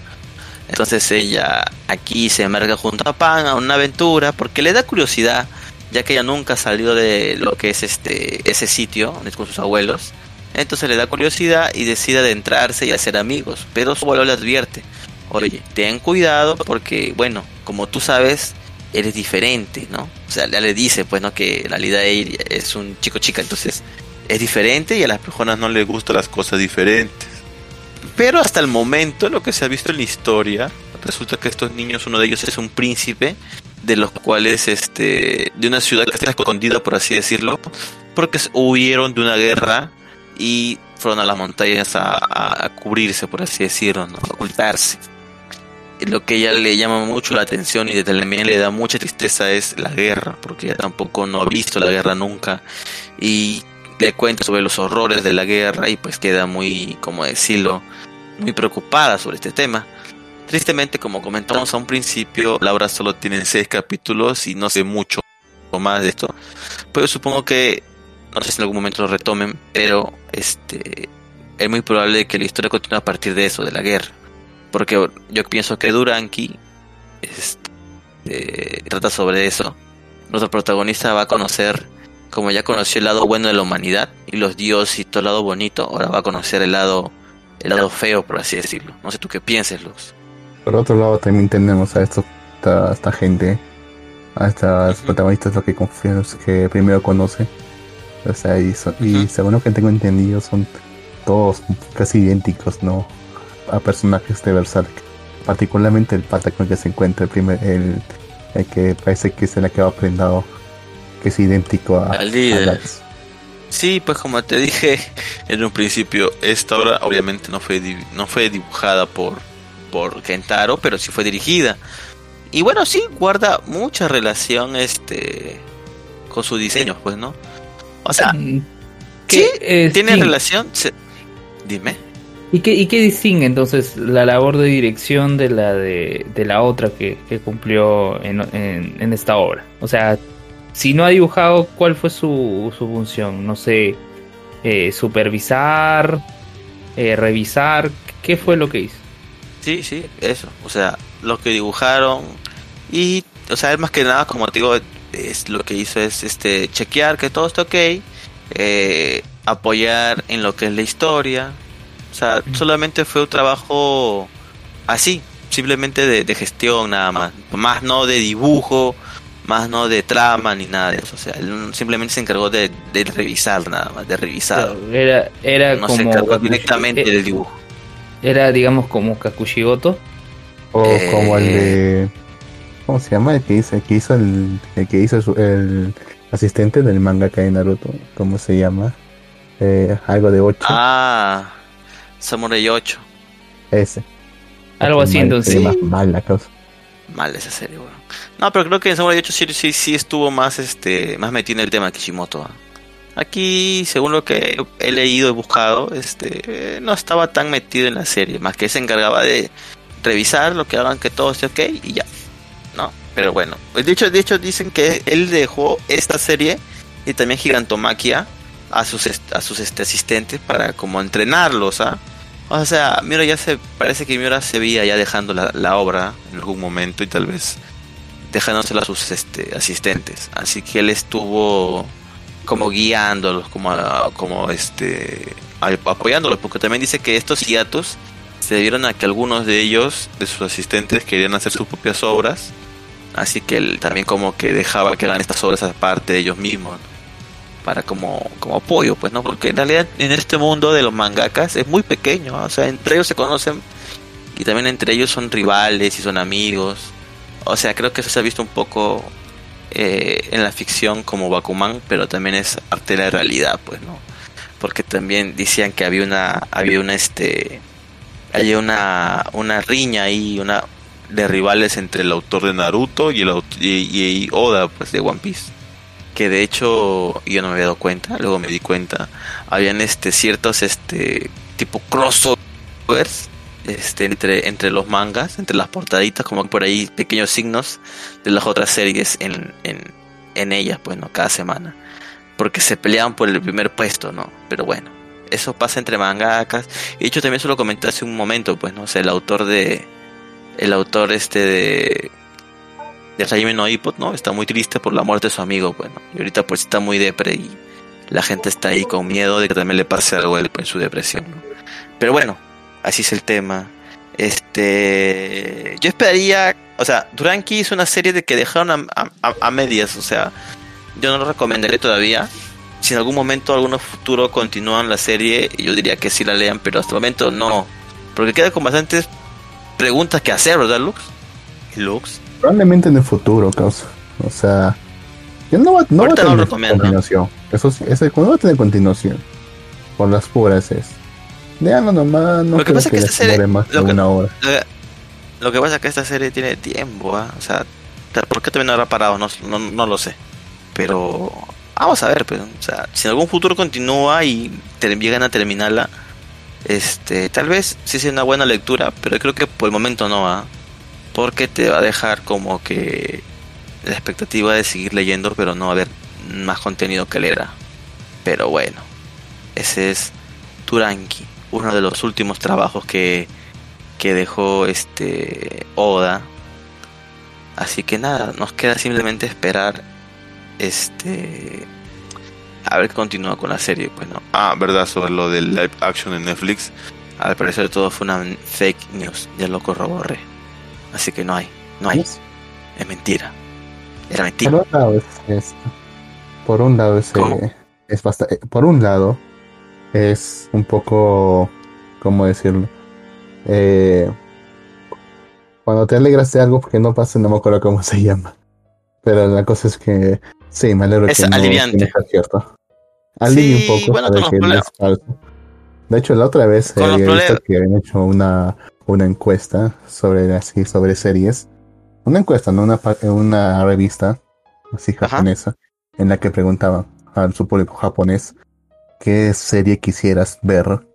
[SPEAKER 1] entonces ella aquí se embarca junto a Pan a una aventura porque le da curiosidad ya que ella nunca salió de lo que es este ese sitio con sus abuelos. Entonces le da curiosidad y decide adentrarse y hacer amigos pero su abuelo le advierte oye ten cuidado porque bueno como tú sabes eres diferente no o sea ya le dice pues no que en realidad es un chico chica entonces es diferente y a las personas no les gustan las cosas diferentes. Pero hasta el momento, lo que se ha visto en la historia, resulta que estos niños, uno de ellos es un príncipe, de los cuales, este, de una ciudad que está escondida, por así decirlo, porque huyeron de una guerra y fueron a las montañas a, a- cubrirse, por así decirlo, a ocultarse. Lo que ella le llama mucho la atención y también le da mucha tristeza es la guerra, porque ella tampoco no ha visto la guerra nunca. Y le cuenta sobre los horrores de la guerra y pues queda muy, como decirlo, muy preocupada sobre este tema. Tristemente, como comentamos a un principio, la obra solo tiene seis capítulos y no sé mucho más de esto. Pero supongo que, no sé si en algún momento lo retomen, pero este es muy probable que la historia continúe a partir de eso, de la guerra. Porque yo pienso que Duranki este, trata sobre eso. Nuestro protagonista va a conocer como ya conoció el lado bueno de la humanidad y los dioses y todo el lado bonito, ahora va a conocer el lado el lado feo, por así decirlo. No sé tú qué pienses, Luz.
[SPEAKER 2] Por otro lado, también tenemos a esto, esta, esta gente, a estos
[SPEAKER 1] Ujú.
[SPEAKER 2] protagonistas lo que confían, que primero conoce. O sea, y, son- y según lo que tengo entendido, son todos casi idénticos, ¿no? A personajes de Berserk. Particularmente el pata con el que se encuentra el primer, el, el que parece que es el que ha prendado, que es idéntico a,
[SPEAKER 1] Al líder.
[SPEAKER 2] a.
[SPEAKER 1] Sí, pues como te dije en un principio, esta obra obviamente no fue no fue dibujada por por Kentaro, pero sí fue dirigida. y bueno, sí, guarda mucha relación este con su diseño, pues, ¿no? O sea,
[SPEAKER 3] Mm,
[SPEAKER 1] sí,
[SPEAKER 3] eh,
[SPEAKER 1] tiene
[SPEAKER 3] sí.
[SPEAKER 1] relación. se- Dime.
[SPEAKER 3] ¿Y qué, ¿Y qué distingue entonces la labor de dirección de la de, de la otra que, que cumplió en, en, en esta obra? O sea, si no ha dibujado, ¿cuál fue su, su función? No sé, eh, supervisar, eh, revisar, ¿qué fue lo que hizo?
[SPEAKER 1] Sí, sí, eso. O sea, lo que dibujaron y, o sea, él más que nada, como te digo, es lo que hizo es este chequear que todo está ok, eh, apoyar en lo que es la historia. O sea, solamente fue un trabajo así, simplemente de, de gestión nada más, más no de dibujo, más no de trama ni nada de eso. O sea, él simplemente se encargó de, de revisar nada más, de revisar.
[SPEAKER 3] Era, era
[SPEAKER 1] No se
[SPEAKER 3] como
[SPEAKER 1] encargó
[SPEAKER 3] Kakushi-
[SPEAKER 1] directamente
[SPEAKER 3] eh,
[SPEAKER 1] del dibujo.
[SPEAKER 3] Era, digamos, como Kakushigoto.
[SPEAKER 2] O
[SPEAKER 1] Eh.
[SPEAKER 2] como el de. ¿Cómo se llama? El que hizo, el que hizo el, el que hizo su- el asistente del mangaka de Naruto. ¿Cómo se llama? Eh, algo de 8.
[SPEAKER 1] Ah, Samurai 8.
[SPEAKER 2] Ese.
[SPEAKER 3] Algo así,
[SPEAKER 2] Mal-
[SPEAKER 3] entonces.
[SPEAKER 2] más mal la cosa.
[SPEAKER 1] Mal esa serie, weón. No, pero creo que en Samurai 8 sí, sí, sí estuvo más este más metido en el tema de Kishimoto. Aquí, según lo que he leído y buscado, este no estaba tan metido en la serie, más que se encargaba de revisar lo que hagan que todo esté ok y ya. No, pero bueno, pues, de hecho, de hecho dicen que él dejó esta serie y también Gigantomaquia a sus a sus este, asistentes para como entrenarlos, ¿ah? O sea, Miura ya se parece que Miura se veía ya dejando la, obra en algún momento y tal vez dejándosela a sus este, asistentes. Así que él estuvo como guiándolos, como, como este apoyándolos, porque también dice que estos hiatos se debieron a que algunos de ellos, de sus asistentes, querían hacer sus propias obras. Así que él también como que dejaba que hagan estas obras aparte de ellos mismos. Para como, como apoyo, pues, ¿no? Porque en realidad en este mundo de los mangakas es muy pequeño. O sea, entre ellos se conocen y también entre ellos son rivales y son amigos. O sea, creo que eso se ha visto un poco eh, en la ficción como Bakuman, pero también es parte de la realidad, pues, ¿no? Porque también decían que había una, había una, este, había una, una riña ahí, una de rivales entre el autor de Naruto y el y, y Oda, pues, de One Piece. Que de hecho yo no me había dado cuenta, luego me di cuenta, habían este ciertos este tipo crossovers este, entre, entre los mangas, entre las portaditas, como por ahí pequeños signos de las otras series en, en, en ellas, pues, ¿no? Cada semana. Porque se peleaban por el primer puesto, ¿no? Pero bueno, eso pasa entre mangakas. De hecho también se lo comenté hace un momento, pues, ¿no? O sea, el autor de... El autor este de... De Hajime no Ippo, ¿no? Está muy triste por la muerte de su amigo, pues, ¿no? Y ahorita pues está muy depre y la gente está ahí con miedo de que también le pase algo pues, en su depresión, ¿no? Pero bueno, así es el tema. Este, yo esperaría, o sea, Duranki es una serie de que dejaron a, a- a medias, o sea, yo no lo recomendaré todavía. Si en algún momento, alguno futuro continúan la serie, yo diría que sí la lean, pero hasta el momento no, porque queda con bastantes preguntas que hacer, ¿verdad, Lux? Lux.
[SPEAKER 2] Probablemente en el futuro, causa. O sea, yo no va, no va a
[SPEAKER 1] no
[SPEAKER 2] tener continuación. Eso sí, ese no va a tener continuación. Por las puras es. Déjalo nomás, no
[SPEAKER 1] Lo que pasa que esta serie-
[SPEAKER 2] más de
[SPEAKER 1] lo que-
[SPEAKER 2] una hora.
[SPEAKER 1] Lo que, lo que pasa es que esta serie tiene tiempo, ¿ah? o sea, ¿por qué también habrá parado? No, no, no lo sé. Pero vamos a ver, pues, o sea, si en algún futuro continúa y te, llegan a terminarla, este, tal vez sí sea una buena lectura, pero creo que por el momento no, ¿ah? Porque te va a dejar como que la expectativa de seguir leyendo, pero no va a haber más contenido que leer. Pero bueno, ese es Turanki, uno de los últimos trabajos que, que dejó este Oda. Así que nada, nos queda simplemente esperar este a ver qué continúa con la serie, pues no. Ah, verdad, sobre lo del live action en Netflix. Al parecer todo fue una fake news, ya lo corroboré. Así que no hay, no hay, es mentira. Era mentira.
[SPEAKER 2] Por un lado es esto. Por un lado es, eh, es bastante. Por un lado es un poco. ¿Cómo decirlo? Eh, cuando te alegras de algo porque no pasa, no me acuerdo cómo se llama. Pero la cosa es que sí, me alegro
[SPEAKER 1] Es
[SPEAKER 2] que no,
[SPEAKER 1] aliviante.
[SPEAKER 2] que no cierto. Alivia
[SPEAKER 1] Sí,
[SPEAKER 2] un poco
[SPEAKER 1] bueno, los
[SPEAKER 2] que no es falso. De hecho, la otra vez
[SPEAKER 1] los
[SPEAKER 2] había visto que habían hecho una, una encuesta sobre así sobre series una encuesta, ¿no? Una, una revista así
[SPEAKER 1] Ajá.
[SPEAKER 2] japonesa en la que preguntaban a su público japonés qué serie quisieras ver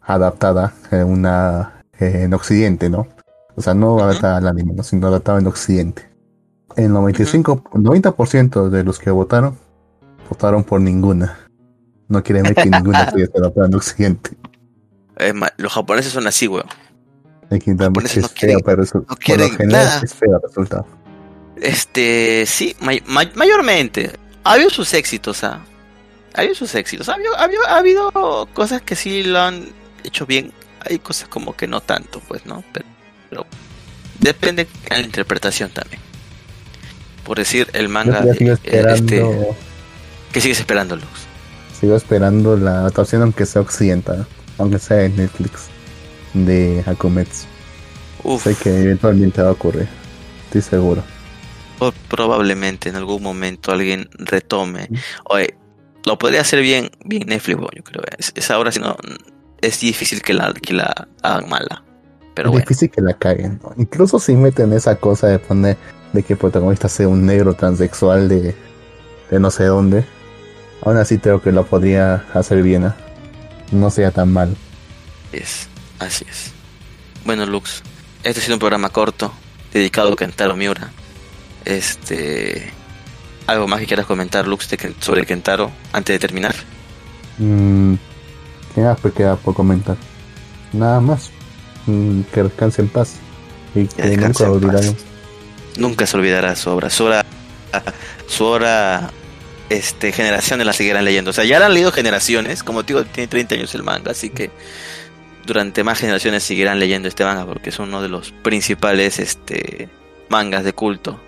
[SPEAKER 2] adaptada en una eh, en Occidente, ¿no? O sea, no adaptada al anime, ¿no? sino adaptada en Occidente. El 95, 90% de los que votaron votaron por ninguna. No quieren ver que ninguna serie esté adaptada en Occidente.
[SPEAKER 1] Es los japoneses son así, weón.
[SPEAKER 2] También
[SPEAKER 1] japoneses
[SPEAKER 2] es
[SPEAKER 1] no
[SPEAKER 2] feo,
[SPEAKER 1] quieren-
[SPEAKER 2] pero eso,
[SPEAKER 1] no
[SPEAKER 2] por lo general
[SPEAKER 1] nada.
[SPEAKER 2] es feo el resultado.
[SPEAKER 1] Este, sí, may- may- mayormente. Ha habido sus éxitos, ¿ah? Ha habido sus éxitos. Ha habido, ha habido- ha habido cosas que sí lo han hecho bien. Hay cosas como que no tanto, pues, ¿no? Pero, pero depende de la interpretación también. Por decir, el manga
[SPEAKER 2] sigo esperando,
[SPEAKER 1] este, ¿Qué sigues esperando, Lux?
[SPEAKER 2] sigo esperando la adaptación aunque sea occidental, aunque sea en Netflix, de Akumetsu.
[SPEAKER 1] Uf,
[SPEAKER 2] Sé que eventualmente va a ocurrir, estoy seguro.
[SPEAKER 1] pro- probablemente en algún momento alguien retome. Oye, lo podría hacer bien, bien Netflix, yo creo. Es, es ahora, si no, es difícil que la, que la hagan mala. Pero
[SPEAKER 2] es
[SPEAKER 1] bueno.
[SPEAKER 2] difícil que la caguen, ¿no? Incluso si meten esa cosa de poner de que el protagonista sea un negro transexual de, de no sé dónde, aún así creo que lo podría hacer bien, ¿ah? no sea tan mal.
[SPEAKER 1] Es, así es. Bueno, Lux, este ha sido un programa corto dedicado a Kentaro Miura. Este. ¿Algo más que quieras comentar, Lux, de sobre Kentaro antes de terminar?
[SPEAKER 2] Mm, ¿Qué más me queda por comentar? Nada más. Mm, que descanse en paz. Y que
[SPEAKER 1] descanse
[SPEAKER 2] nunca olvidamos.
[SPEAKER 1] Nunca se olvidará su obra. Su obra, su obra este, generaciones la seguirán leyendo. O sea, ya la han leído generaciones. Como te digo, tiene 30 años el manga, así que durante más generaciones seguirán leyendo este manga porque es uno de los principales este, mangas de culto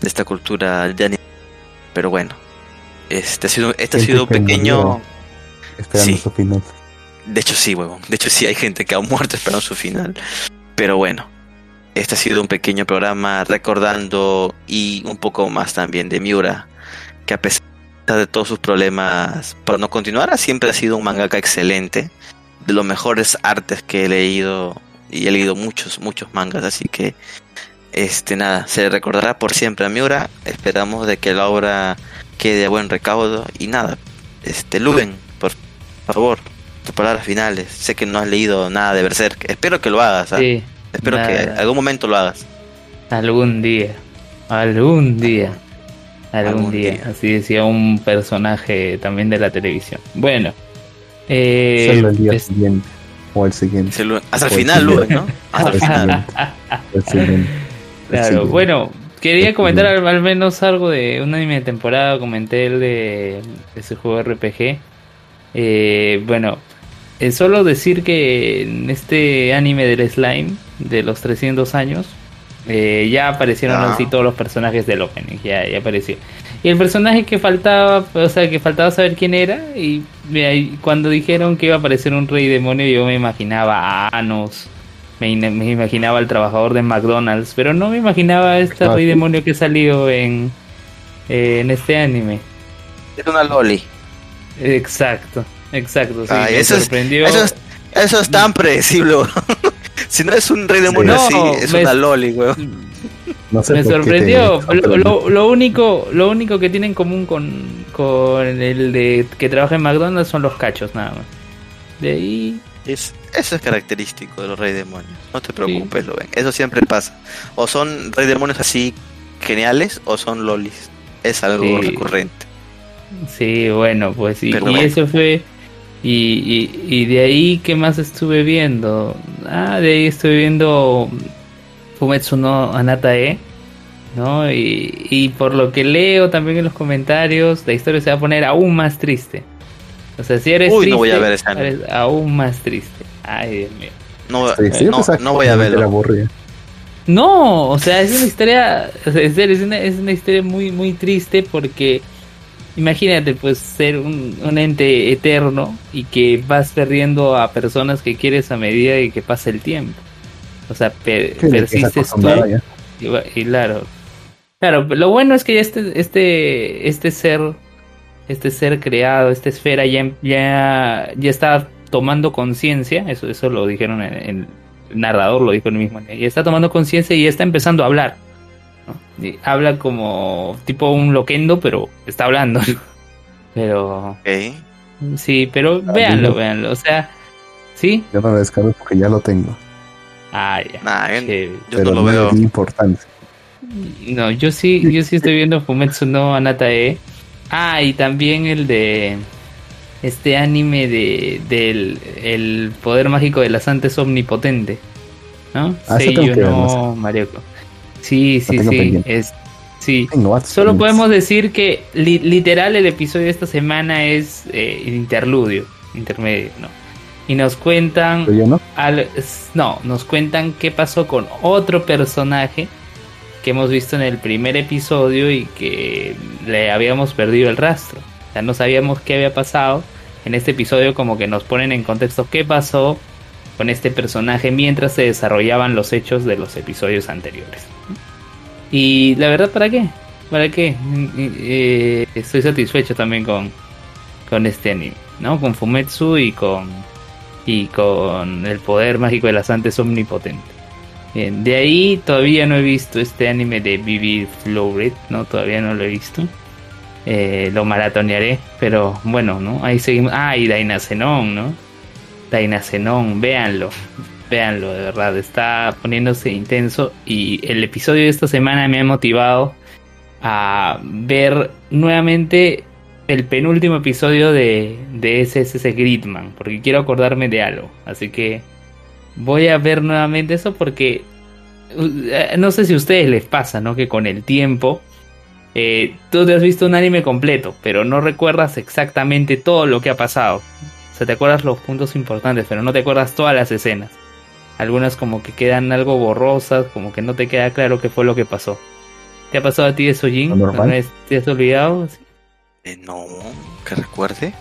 [SPEAKER 1] de esta cultura de anime. Pero bueno, este ha sido, este ha sido pequeño.
[SPEAKER 2] Esperando
[SPEAKER 1] Sí.
[SPEAKER 2] su final.
[SPEAKER 1] De hecho, sí, huevón. De hecho, sí hay gente que ha muerto esperando su final. Pero bueno, este ha sido un pequeño programa recordando y un poco más también de Miura, que a pesar de todos sus problemas para no continuar, siempre ha sido un mangaka excelente, de los mejores artes que he leído y he leído muchos, muchos mangas, así que este nada, se recordará por siempre a Miura. Esperamos de que la obra quede a buen recaudo y nada, este Luben, por favor, tus palabras finales. Sé que no has leído nada de Berserk. Espero que lo hagas. ¿ah?
[SPEAKER 3] Sí,
[SPEAKER 1] Espero que algún momento lo hagas.
[SPEAKER 3] algún día. Algún día. Algún,
[SPEAKER 1] Algún
[SPEAKER 3] día.
[SPEAKER 1] día.
[SPEAKER 3] Así decía un personaje también de la televisión. Bueno. Eh,
[SPEAKER 2] Solo el día
[SPEAKER 3] es-
[SPEAKER 2] siguiente. O el siguiente.
[SPEAKER 1] Se lo- Hasta el
[SPEAKER 2] Pues
[SPEAKER 1] final. ¿no? Hasta el final.
[SPEAKER 2] siguiente. Siguiente.
[SPEAKER 3] Claro, bueno, quería comentar al menos algo de un anime de temporada, comenté el de ese juego RPG. Eh, bueno, eh, solo decir que en este anime del slime de los 300 años eh, ya aparecieron
[SPEAKER 1] Ah.
[SPEAKER 3] así todos los personajes del opening, ya, ya apareció. Y el personaje que faltaba, o sea, que faltaba saber quién era, y, cuando dijeron que iba a aparecer un rey demonio, yo me imaginaba a Anos, me, in- me imaginaba al trabajador de McDonald's, pero no me imaginaba a este
[SPEAKER 2] Ah,
[SPEAKER 3] rey
[SPEAKER 2] sí.
[SPEAKER 3] demonio que ha salido en, eh, en este anime.
[SPEAKER 1] Es una loli.
[SPEAKER 3] Exacto, exacto, sí,
[SPEAKER 1] Ay,
[SPEAKER 3] me
[SPEAKER 1] eso es-. Eso es, eso es tan predecible. Si no es un rey demonio
[SPEAKER 3] Sí.
[SPEAKER 1] así,
[SPEAKER 3] No,
[SPEAKER 1] es
[SPEAKER 3] me-
[SPEAKER 1] una loli, weón.
[SPEAKER 2] No sé
[SPEAKER 3] me sorprendió.
[SPEAKER 2] te-
[SPEAKER 3] Lo, lo- lo único, lo único que tiene en común con, con el de que trabaja en McDonald's son los cachos, nada más. De ahí,
[SPEAKER 1] Es, eso es característico de los rey demonios. No te preocupes, lo ven. Eso siempre pasa. O son rey demonios así geniales o son lolis. Es algo
[SPEAKER 3] Sí.
[SPEAKER 1] recurrente.
[SPEAKER 3] sí, bueno, pues y, y
[SPEAKER 1] bueno.
[SPEAKER 3] eso fue. Y, y, y de ahí, ¿qué más estuve viendo? Ah, de ahí estuve viendo Fumetsu no Anatae, ¿no? Y, y por lo que leo también en los comentarios, la historia se va a poner aún más triste. O sea, si eres
[SPEAKER 1] Uy, no
[SPEAKER 3] triste,
[SPEAKER 1] voy a ver anime.
[SPEAKER 3] eres aún más triste. Ay, Dios mío.
[SPEAKER 1] No,
[SPEAKER 2] Sí,
[SPEAKER 1] no, no voy a
[SPEAKER 2] aburrido.
[SPEAKER 3] No, o sea, es una historia, o sea, es, es una, es una historia muy, muy triste porque imagínate, pues, ser un, un ente eterno y que vas perdiendo a personas que quieres a medida de que pasa el tiempo. O sea, per- persistes tú y claro, claro, lo bueno es que ya este, este, este ser, este ser creado, esta esfera ya, ya, ya está tomando conciencia, eso, eso lo dijeron en, en- el narrador lo dijo el mismo, ya está tomando conciencia y ya está empezando a hablar. ¿no? Y habla como tipo un loquendo, pero está hablando. Pero sí, pero
[SPEAKER 2] Ah,
[SPEAKER 3] véanlo,
[SPEAKER 2] yo-
[SPEAKER 3] véanlo. O sea, sí.
[SPEAKER 2] Yo no lo descargo porque ya lo tengo.
[SPEAKER 3] Ah, ya.
[SPEAKER 1] Nah, yo, yo
[SPEAKER 2] pero
[SPEAKER 1] no lo veo.
[SPEAKER 2] importancia.
[SPEAKER 3] No, yo sí, yo sí estoy viendo Fumetsu no Anatae. Ah, y también el de este anime de del el poder mágico de las antes omnipotente, ¿no?
[SPEAKER 2] Ah, que ver,
[SPEAKER 3] no Marioko. Sí, sí, sí,
[SPEAKER 2] pendiente.
[SPEAKER 3] es sí.
[SPEAKER 2] Tengo.
[SPEAKER 3] Solo podemos decir que li- literal el episodio de esta semana es eh, interludio, intermedio, ¿no? Y nos cuentan
[SPEAKER 2] yo no.
[SPEAKER 3] al- no, nos cuentan qué pasó con otro personaje que hemos visto en el primer episodio y que le habíamos perdido el rastro. O sea, no sabíamos qué había pasado. En este episodio como que nos ponen en contexto qué pasó con este personaje mientras se desarrollaban los hechos de los episodios anteriores. Y la verdad, ¿para qué? ¿Para qué? Eh, estoy satisfecho también con, con este anime, ¿no? Con Fumetsu y con y con el poder mágico de las antes omnipotente. Bien, de ahí todavía no he visto este anime de Vivid Flowred, ¿no? Todavía no lo he visto. Eh, lo maratonearé, pero bueno, ¿no? Ahí seguimos. Ah, y Daina Zenon, ¿no? Daina Zenon, véanlo. Véanlo, de verdad, está poniéndose intenso y el episodio de esta semana me ha motivado a ver nuevamente el penúltimo episodio de, de SSS Gridman, porque quiero acordarme de algo. Así que voy a ver nuevamente eso porque uh, no sé si a ustedes les pasa, ¿no? Que con el tiempo eh, tú te has visto un anime completo, pero no recuerdas exactamente todo lo que ha pasado. O sea, te acuerdas los puntos importantes, pero no te acuerdas todas las escenas. Algunas como que quedan algo borrosas, como que no te queda claro qué fue lo que pasó. ¿Te ha pasado a ti eso, Jin?
[SPEAKER 2] Lo normal.
[SPEAKER 3] ¿Alguna vez ¿Te has olvidado?
[SPEAKER 1] Eh, no, que recuerde.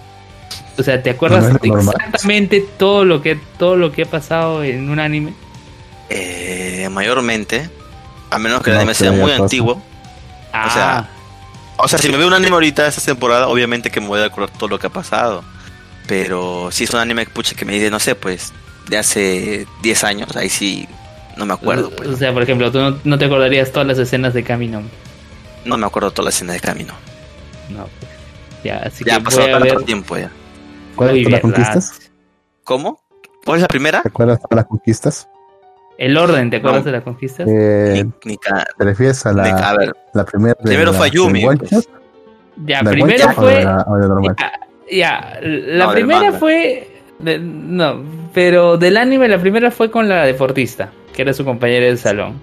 [SPEAKER 3] O sea, ¿te acuerdas
[SPEAKER 2] No,
[SPEAKER 3] exactamente todo lo que todo lo que ha pasado en un anime?
[SPEAKER 1] Eh, mayormente, a menos que el anime sea
[SPEAKER 2] ya
[SPEAKER 1] muy
[SPEAKER 2] pasa.
[SPEAKER 1] antiguo.
[SPEAKER 3] Ah,
[SPEAKER 1] sea, O sea, si me veo un anime ahorita esta temporada, obviamente que me voy a acordar todo lo que ha pasado. Pero si es un anime pucha, que me dice, no sé, pues, de hace 10 años, ahí sí no me acuerdo, pues.
[SPEAKER 3] O sea, por ejemplo, tú no, no te acordarías todas las escenas de Camino.
[SPEAKER 1] No me acuerdo toda la escena de camino.
[SPEAKER 3] No, pues. Ya, así
[SPEAKER 1] Ya ha
[SPEAKER 3] que
[SPEAKER 1] pasado
[SPEAKER 3] voy a
[SPEAKER 1] tanto
[SPEAKER 3] ver.
[SPEAKER 1] tiempo ya.
[SPEAKER 2] ¿Cuáles son las conquistas?
[SPEAKER 1] ¿Cómo? ¿Cuál es la primera?
[SPEAKER 2] ¿Te acuerdas de las conquistas?
[SPEAKER 3] El orden, ¿te acuerdas
[SPEAKER 1] No.
[SPEAKER 3] de las conquistas?
[SPEAKER 2] Eh,
[SPEAKER 1] Ni- ni ca-
[SPEAKER 2] ¿Te refieres a
[SPEAKER 1] ni-
[SPEAKER 2] la,
[SPEAKER 1] a ver,
[SPEAKER 2] la primera? de
[SPEAKER 1] primero
[SPEAKER 2] la-
[SPEAKER 1] fue Yumi, pues.
[SPEAKER 3] ya,
[SPEAKER 2] ¿De one
[SPEAKER 3] primero fue.
[SPEAKER 2] de la- o de normal?
[SPEAKER 3] Ya, ya, la
[SPEAKER 1] No,
[SPEAKER 3] primera fue. de- no, pero del anime, la primera fue con la deportista, que era su compañera del salón.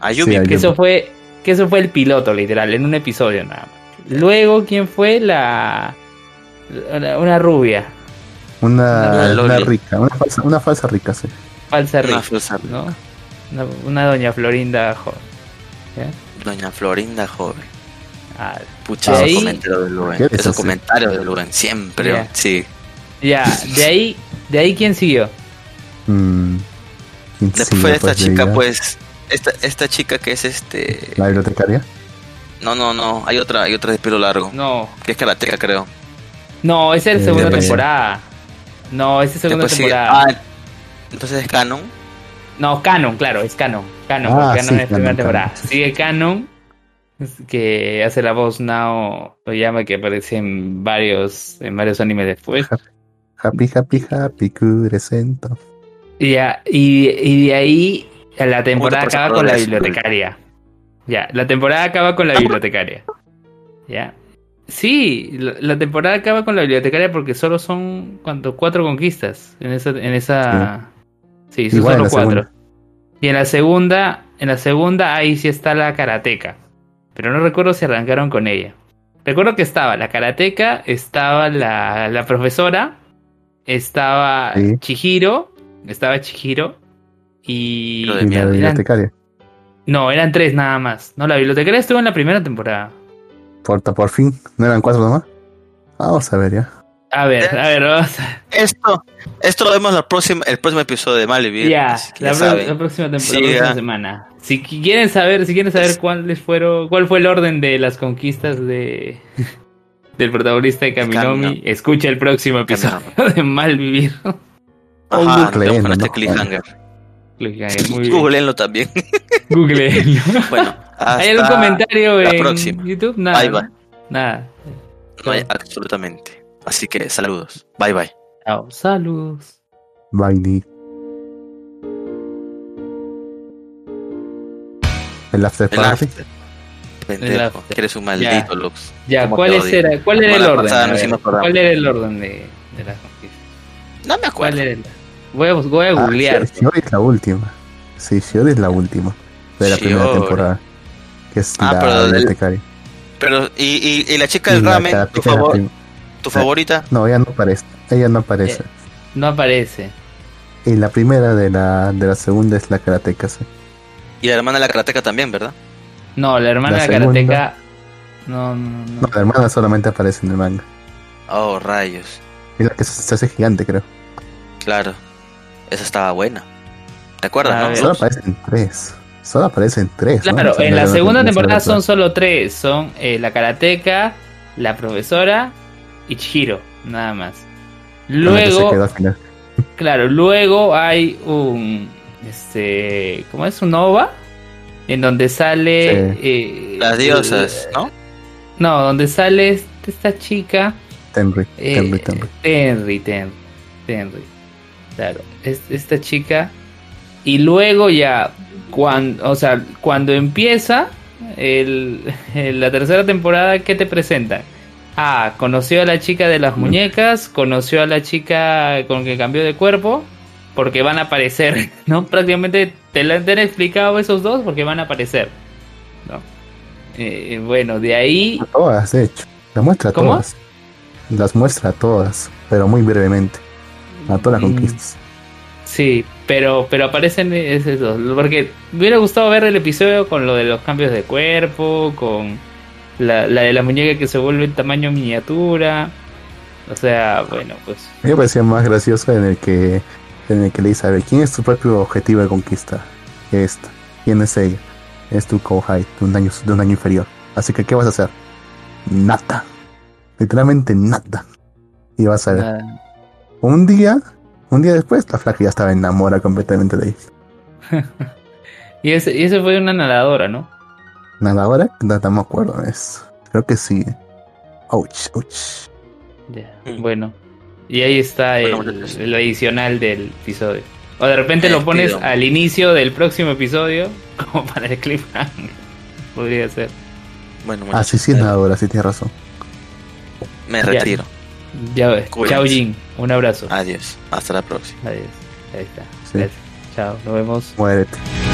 [SPEAKER 1] Ayumi,
[SPEAKER 2] Sí,
[SPEAKER 3] Que eso fue. Que eso fue el piloto, literal, en un episodio nada más. Luego, ¿quién fue? La. Una, una rubia,
[SPEAKER 2] Una, una rica, una falsa, una falsa rica, sí.
[SPEAKER 3] falsa
[SPEAKER 1] una
[SPEAKER 3] rica,
[SPEAKER 1] falsa-
[SPEAKER 3] ¿no? Una, una doña Florinda joven.
[SPEAKER 1] Doña Florinda joven.
[SPEAKER 3] Ah,
[SPEAKER 1] Pucha,
[SPEAKER 3] De
[SPEAKER 1] esos
[SPEAKER 3] ahí-
[SPEAKER 1] comentarios de Luen.
[SPEAKER 2] ¿Qué es
[SPEAKER 1] Esos
[SPEAKER 2] eso?
[SPEAKER 1] comentarios de Luen, siempre. Sí.
[SPEAKER 3] ya, de ahí, de ahí quién siguió.
[SPEAKER 2] Mm, ¿quién
[SPEAKER 1] Después
[SPEAKER 2] sigue,
[SPEAKER 1] fue esta
[SPEAKER 2] pues,
[SPEAKER 1] chica, pues. Esta, esta chica que es este.
[SPEAKER 2] La bibliotecaria.
[SPEAKER 1] No, no, no. Hay otra, hay otra de pelo largo.
[SPEAKER 3] No,
[SPEAKER 1] Que es karateca, creo.
[SPEAKER 3] No, esa es la
[SPEAKER 2] Eh,
[SPEAKER 3] segunda
[SPEAKER 2] después-
[SPEAKER 3] temporada. No, esa es segunda
[SPEAKER 1] Después
[SPEAKER 3] temporada.
[SPEAKER 1] Ah, entonces es Canon.
[SPEAKER 3] No, Canon, claro, es Canon. Canon,
[SPEAKER 2] Ah,
[SPEAKER 3] Canon
[SPEAKER 2] sí,
[SPEAKER 3] es primera
[SPEAKER 2] Canon,
[SPEAKER 3] temporada.
[SPEAKER 2] Canon.
[SPEAKER 3] Sigue Canon, que hace la voz Nao llama que aparece en varios, en varios animes después.
[SPEAKER 2] Happy, happy, happy, curecento.
[SPEAKER 3] Y, ya, y, y de ahí la temporada
[SPEAKER 1] por
[SPEAKER 3] acaba con la bibliotecaria. Ya, la temporada acaba con la bibliotecaria. Ya. Sí, la, temporada acaba con la bibliotecaria porque solo son ¿cuánto? cuatro conquistas en esa, en esa. Sí, son solo cuatro.
[SPEAKER 2] segunda.
[SPEAKER 3] Y en la segunda, en la segunda ahí sí está la karateca. Pero no recuerdo si arrancaron con ella. Recuerdo que estaba la karateca, estaba la, la profesora, estaba
[SPEAKER 2] Sí.
[SPEAKER 3] Chihiro, estaba Chihiro y
[SPEAKER 2] Y la bibliotecaria.
[SPEAKER 3] no, eran tres nada más. No, la bibliotecaria estuvo en la primera temporada.
[SPEAKER 2] Por, por fin, ¿no eran cuatro nomás? Vamos a ver ya.
[SPEAKER 3] A ver, a ver, vamos a-
[SPEAKER 1] Esto, esto lo vemos la próxima, el próximo episodio de Malvivir.
[SPEAKER 3] Ya, la, próxima temporada,
[SPEAKER 1] Sí,
[SPEAKER 3] la próxima
[SPEAKER 1] ya.
[SPEAKER 3] semana. Si qui- quieren saber, si quieren saber cuáles fueron, cuál fue el orden de las conquistas de del protagonista de Kaminomi,
[SPEAKER 1] Kamino.
[SPEAKER 3] escucha el próximo episodio de Malvivir.
[SPEAKER 1] Ajá,
[SPEAKER 2] ¿no?
[SPEAKER 1] este cliffhanger.
[SPEAKER 3] Muy bien.
[SPEAKER 1] Googleenlo también.
[SPEAKER 3] Google.
[SPEAKER 1] bueno,
[SPEAKER 3] ¿Hay algún
[SPEAKER 1] Hasta
[SPEAKER 3] comentario
[SPEAKER 1] la
[SPEAKER 3] en
[SPEAKER 1] próxima.
[SPEAKER 3] YouTube? Nada.
[SPEAKER 1] Bye,
[SPEAKER 3] ¿no?
[SPEAKER 1] bye.
[SPEAKER 3] Nada.
[SPEAKER 1] No hay absolutamente. Así que saludos. Bye bye.
[SPEAKER 3] Chao. Saludos.
[SPEAKER 2] Bye, Nick. El after
[SPEAKER 1] El
[SPEAKER 2] party.
[SPEAKER 1] after. Pendejo,
[SPEAKER 3] after.
[SPEAKER 1] que eres un maldito, Lux.
[SPEAKER 3] Ya,
[SPEAKER 1] ¿Cómo
[SPEAKER 3] ¿cuál, era, ¿cuál era el orden? ¿Cuál era el orden de, de las conquistas?
[SPEAKER 1] No me
[SPEAKER 3] ¿Cuál
[SPEAKER 1] acuerdo.
[SPEAKER 3] era el- Voy a, voy a
[SPEAKER 2] Ah,
[SPEAKER 3] googlear.
[SPEAKER 2] Shiori es la última. Sí, Shiori es la última. De la primera
[SPEAKER 1] Shiori.
[SPEAKER 2] temporada. Que es
[SPEAKER 1] Ah,
[SPEAKER 2] la
[SPEAKER 1] pero
[SPEAKER 2] bibliotecaria.
[SPEAKER 1] Pero, ¿y, y, y la chica del
[SPEAKER 2] la
[SPEAKER 1] ramen? ¿Tu,
[SPEAKER 2] la
[SPEAKER 1] favor,
[SPEAKER 2] prim-
[SPEAKER 1] ¿Tu favorita?
[SPEAKER 2] No, ella no aparece. Ella no aparece.
[SPEAKER 3] No aparece.
[SPEAKER 2] Y la primera de la, de la segunda es la karateka, sí.
[SPEAKER 1] Y la hermana de la karateca también, ¿verdad?
[SPEAKER 3] No, la hermana
[SPEAKER 2] La
[SPEAKER 3] de Karateka. No, no, no.
[SPEAKER 2] No, la hermana solamente aparece en el manga.
[SPEAKER 1] Oh, rayos.
[SPEAKER 2] Es la que se, se hace gigante, creo.
[SPEAKER 1] Claro. Esa estaba buena. ¿Te acuerdas, no?
[SPEAKER 2] Solo aparecen tres. Solo aparecen tres. ¿no?
[SPEAKER 3] Claro,
[SPEAKER 2] O sea,
[SPEAKER 3] en la segunda temporada son solo tres. Son eh, la Karateka, la profesora y Chihiro, nada más.
[SPEAKER 2] quedó
[SPEAKER 3] Luego,
[SPEAKER 2] al final.
[SPEAKER 3] claro, luego hay un, este, ¿cómo es? Un OVA, en donde sale... eh,
[SPEAKER 1] Las diosas, ¿no?
[SPEAKER 3] No, donde sale este- esta chica...
[SPEAKER 2] Tenry,
[SPEAKER 3] Eh,
[SPEAKER 2] Tenry, Tenry.
[SPEAKER 3] Tenry, Tenry, Tenry. Claro, es, esta chica. Y luego ya, cuando, o sea, cuando empieza el, el- la tercera temporada, ¿qué te presentan? Ah, conoció a la chica de las muñecas, conoció a la chica con que cambió de cuerpo, porque van a aparecer, ¿no? Prácticamente te lo han explicado esos dos porque van a aparecer, ¿no? Eh, bueno, de ahí
[SPEAKER 2] A todas, de hecho. Las muestra a
[SPEAKER 3] ¿Cómo?
[SPEAKER 2] todas. Las muestra a todas, pero muy brevemente. A todas las
[SPEAKER 3] Mm.
[SPEAKER 2] conquistas.
[SPEAKER 3] Sí, pero, pero aparecen esos dos. Porque me hubiera gustado ver el episodio con lo de los cambios de cuerpo, con la, la de la muñeca que se vuelve en tamaño miniatura. O sea, bueno, pues.
[SPEAKER 2] Me parecía más gracioso en el que en el que le dice, a ver, ¿quién es tu propio objetivo de conquista? Esta. ¿Quién es ella? Es tu Kouhai, de un año, de un año inferior. Así que, ¿qué vas a hacer? Nada. Literalmente nada. Y vas a ver.
[SPEAKER 3] nada.
[SPEAKER 2] Un día, un día después, la flaca ya estaba enamorada completamente de ella.
[SPEAKER 3] Y ese, y ese fue una nadadora, ¿no?
[SPEAKER 2] Nada, ahora no, no me acuerdo. Es, creo que sí. Ouch, ouch.
[SPEAKER 3] Ya,
[SPEAKER 1] Mm.
[SPEAKER 3] Bueno. Y ahí está
[SPEAKER 1] Bueno,
[SPEAKER 3] el, adicional del episodio. O de repente lo pones
[SPEAKER 1] despido.
[SPEAKER 3] al inicio del próximo episodio, como para el cliffhanger. Podría ser.
[SPEAKER 1] Bueno,
[SPEAKER 2] Ah, sí, sí, es nadadora, sí, tienes razón.
[SPEAKER 1] me retiro.
[SPEAKER 3] Ya. Chao, Jin. Un abrazo.
[SPEAKER 1] Adiós. Hasta la próxima.
[SPEAKER 3] Adiós. Ahí está.
[SPEAKER 2] Sí.
[SPEAKER 3] Chao. Nos vemos.
[SPEAKER 2] Muérete.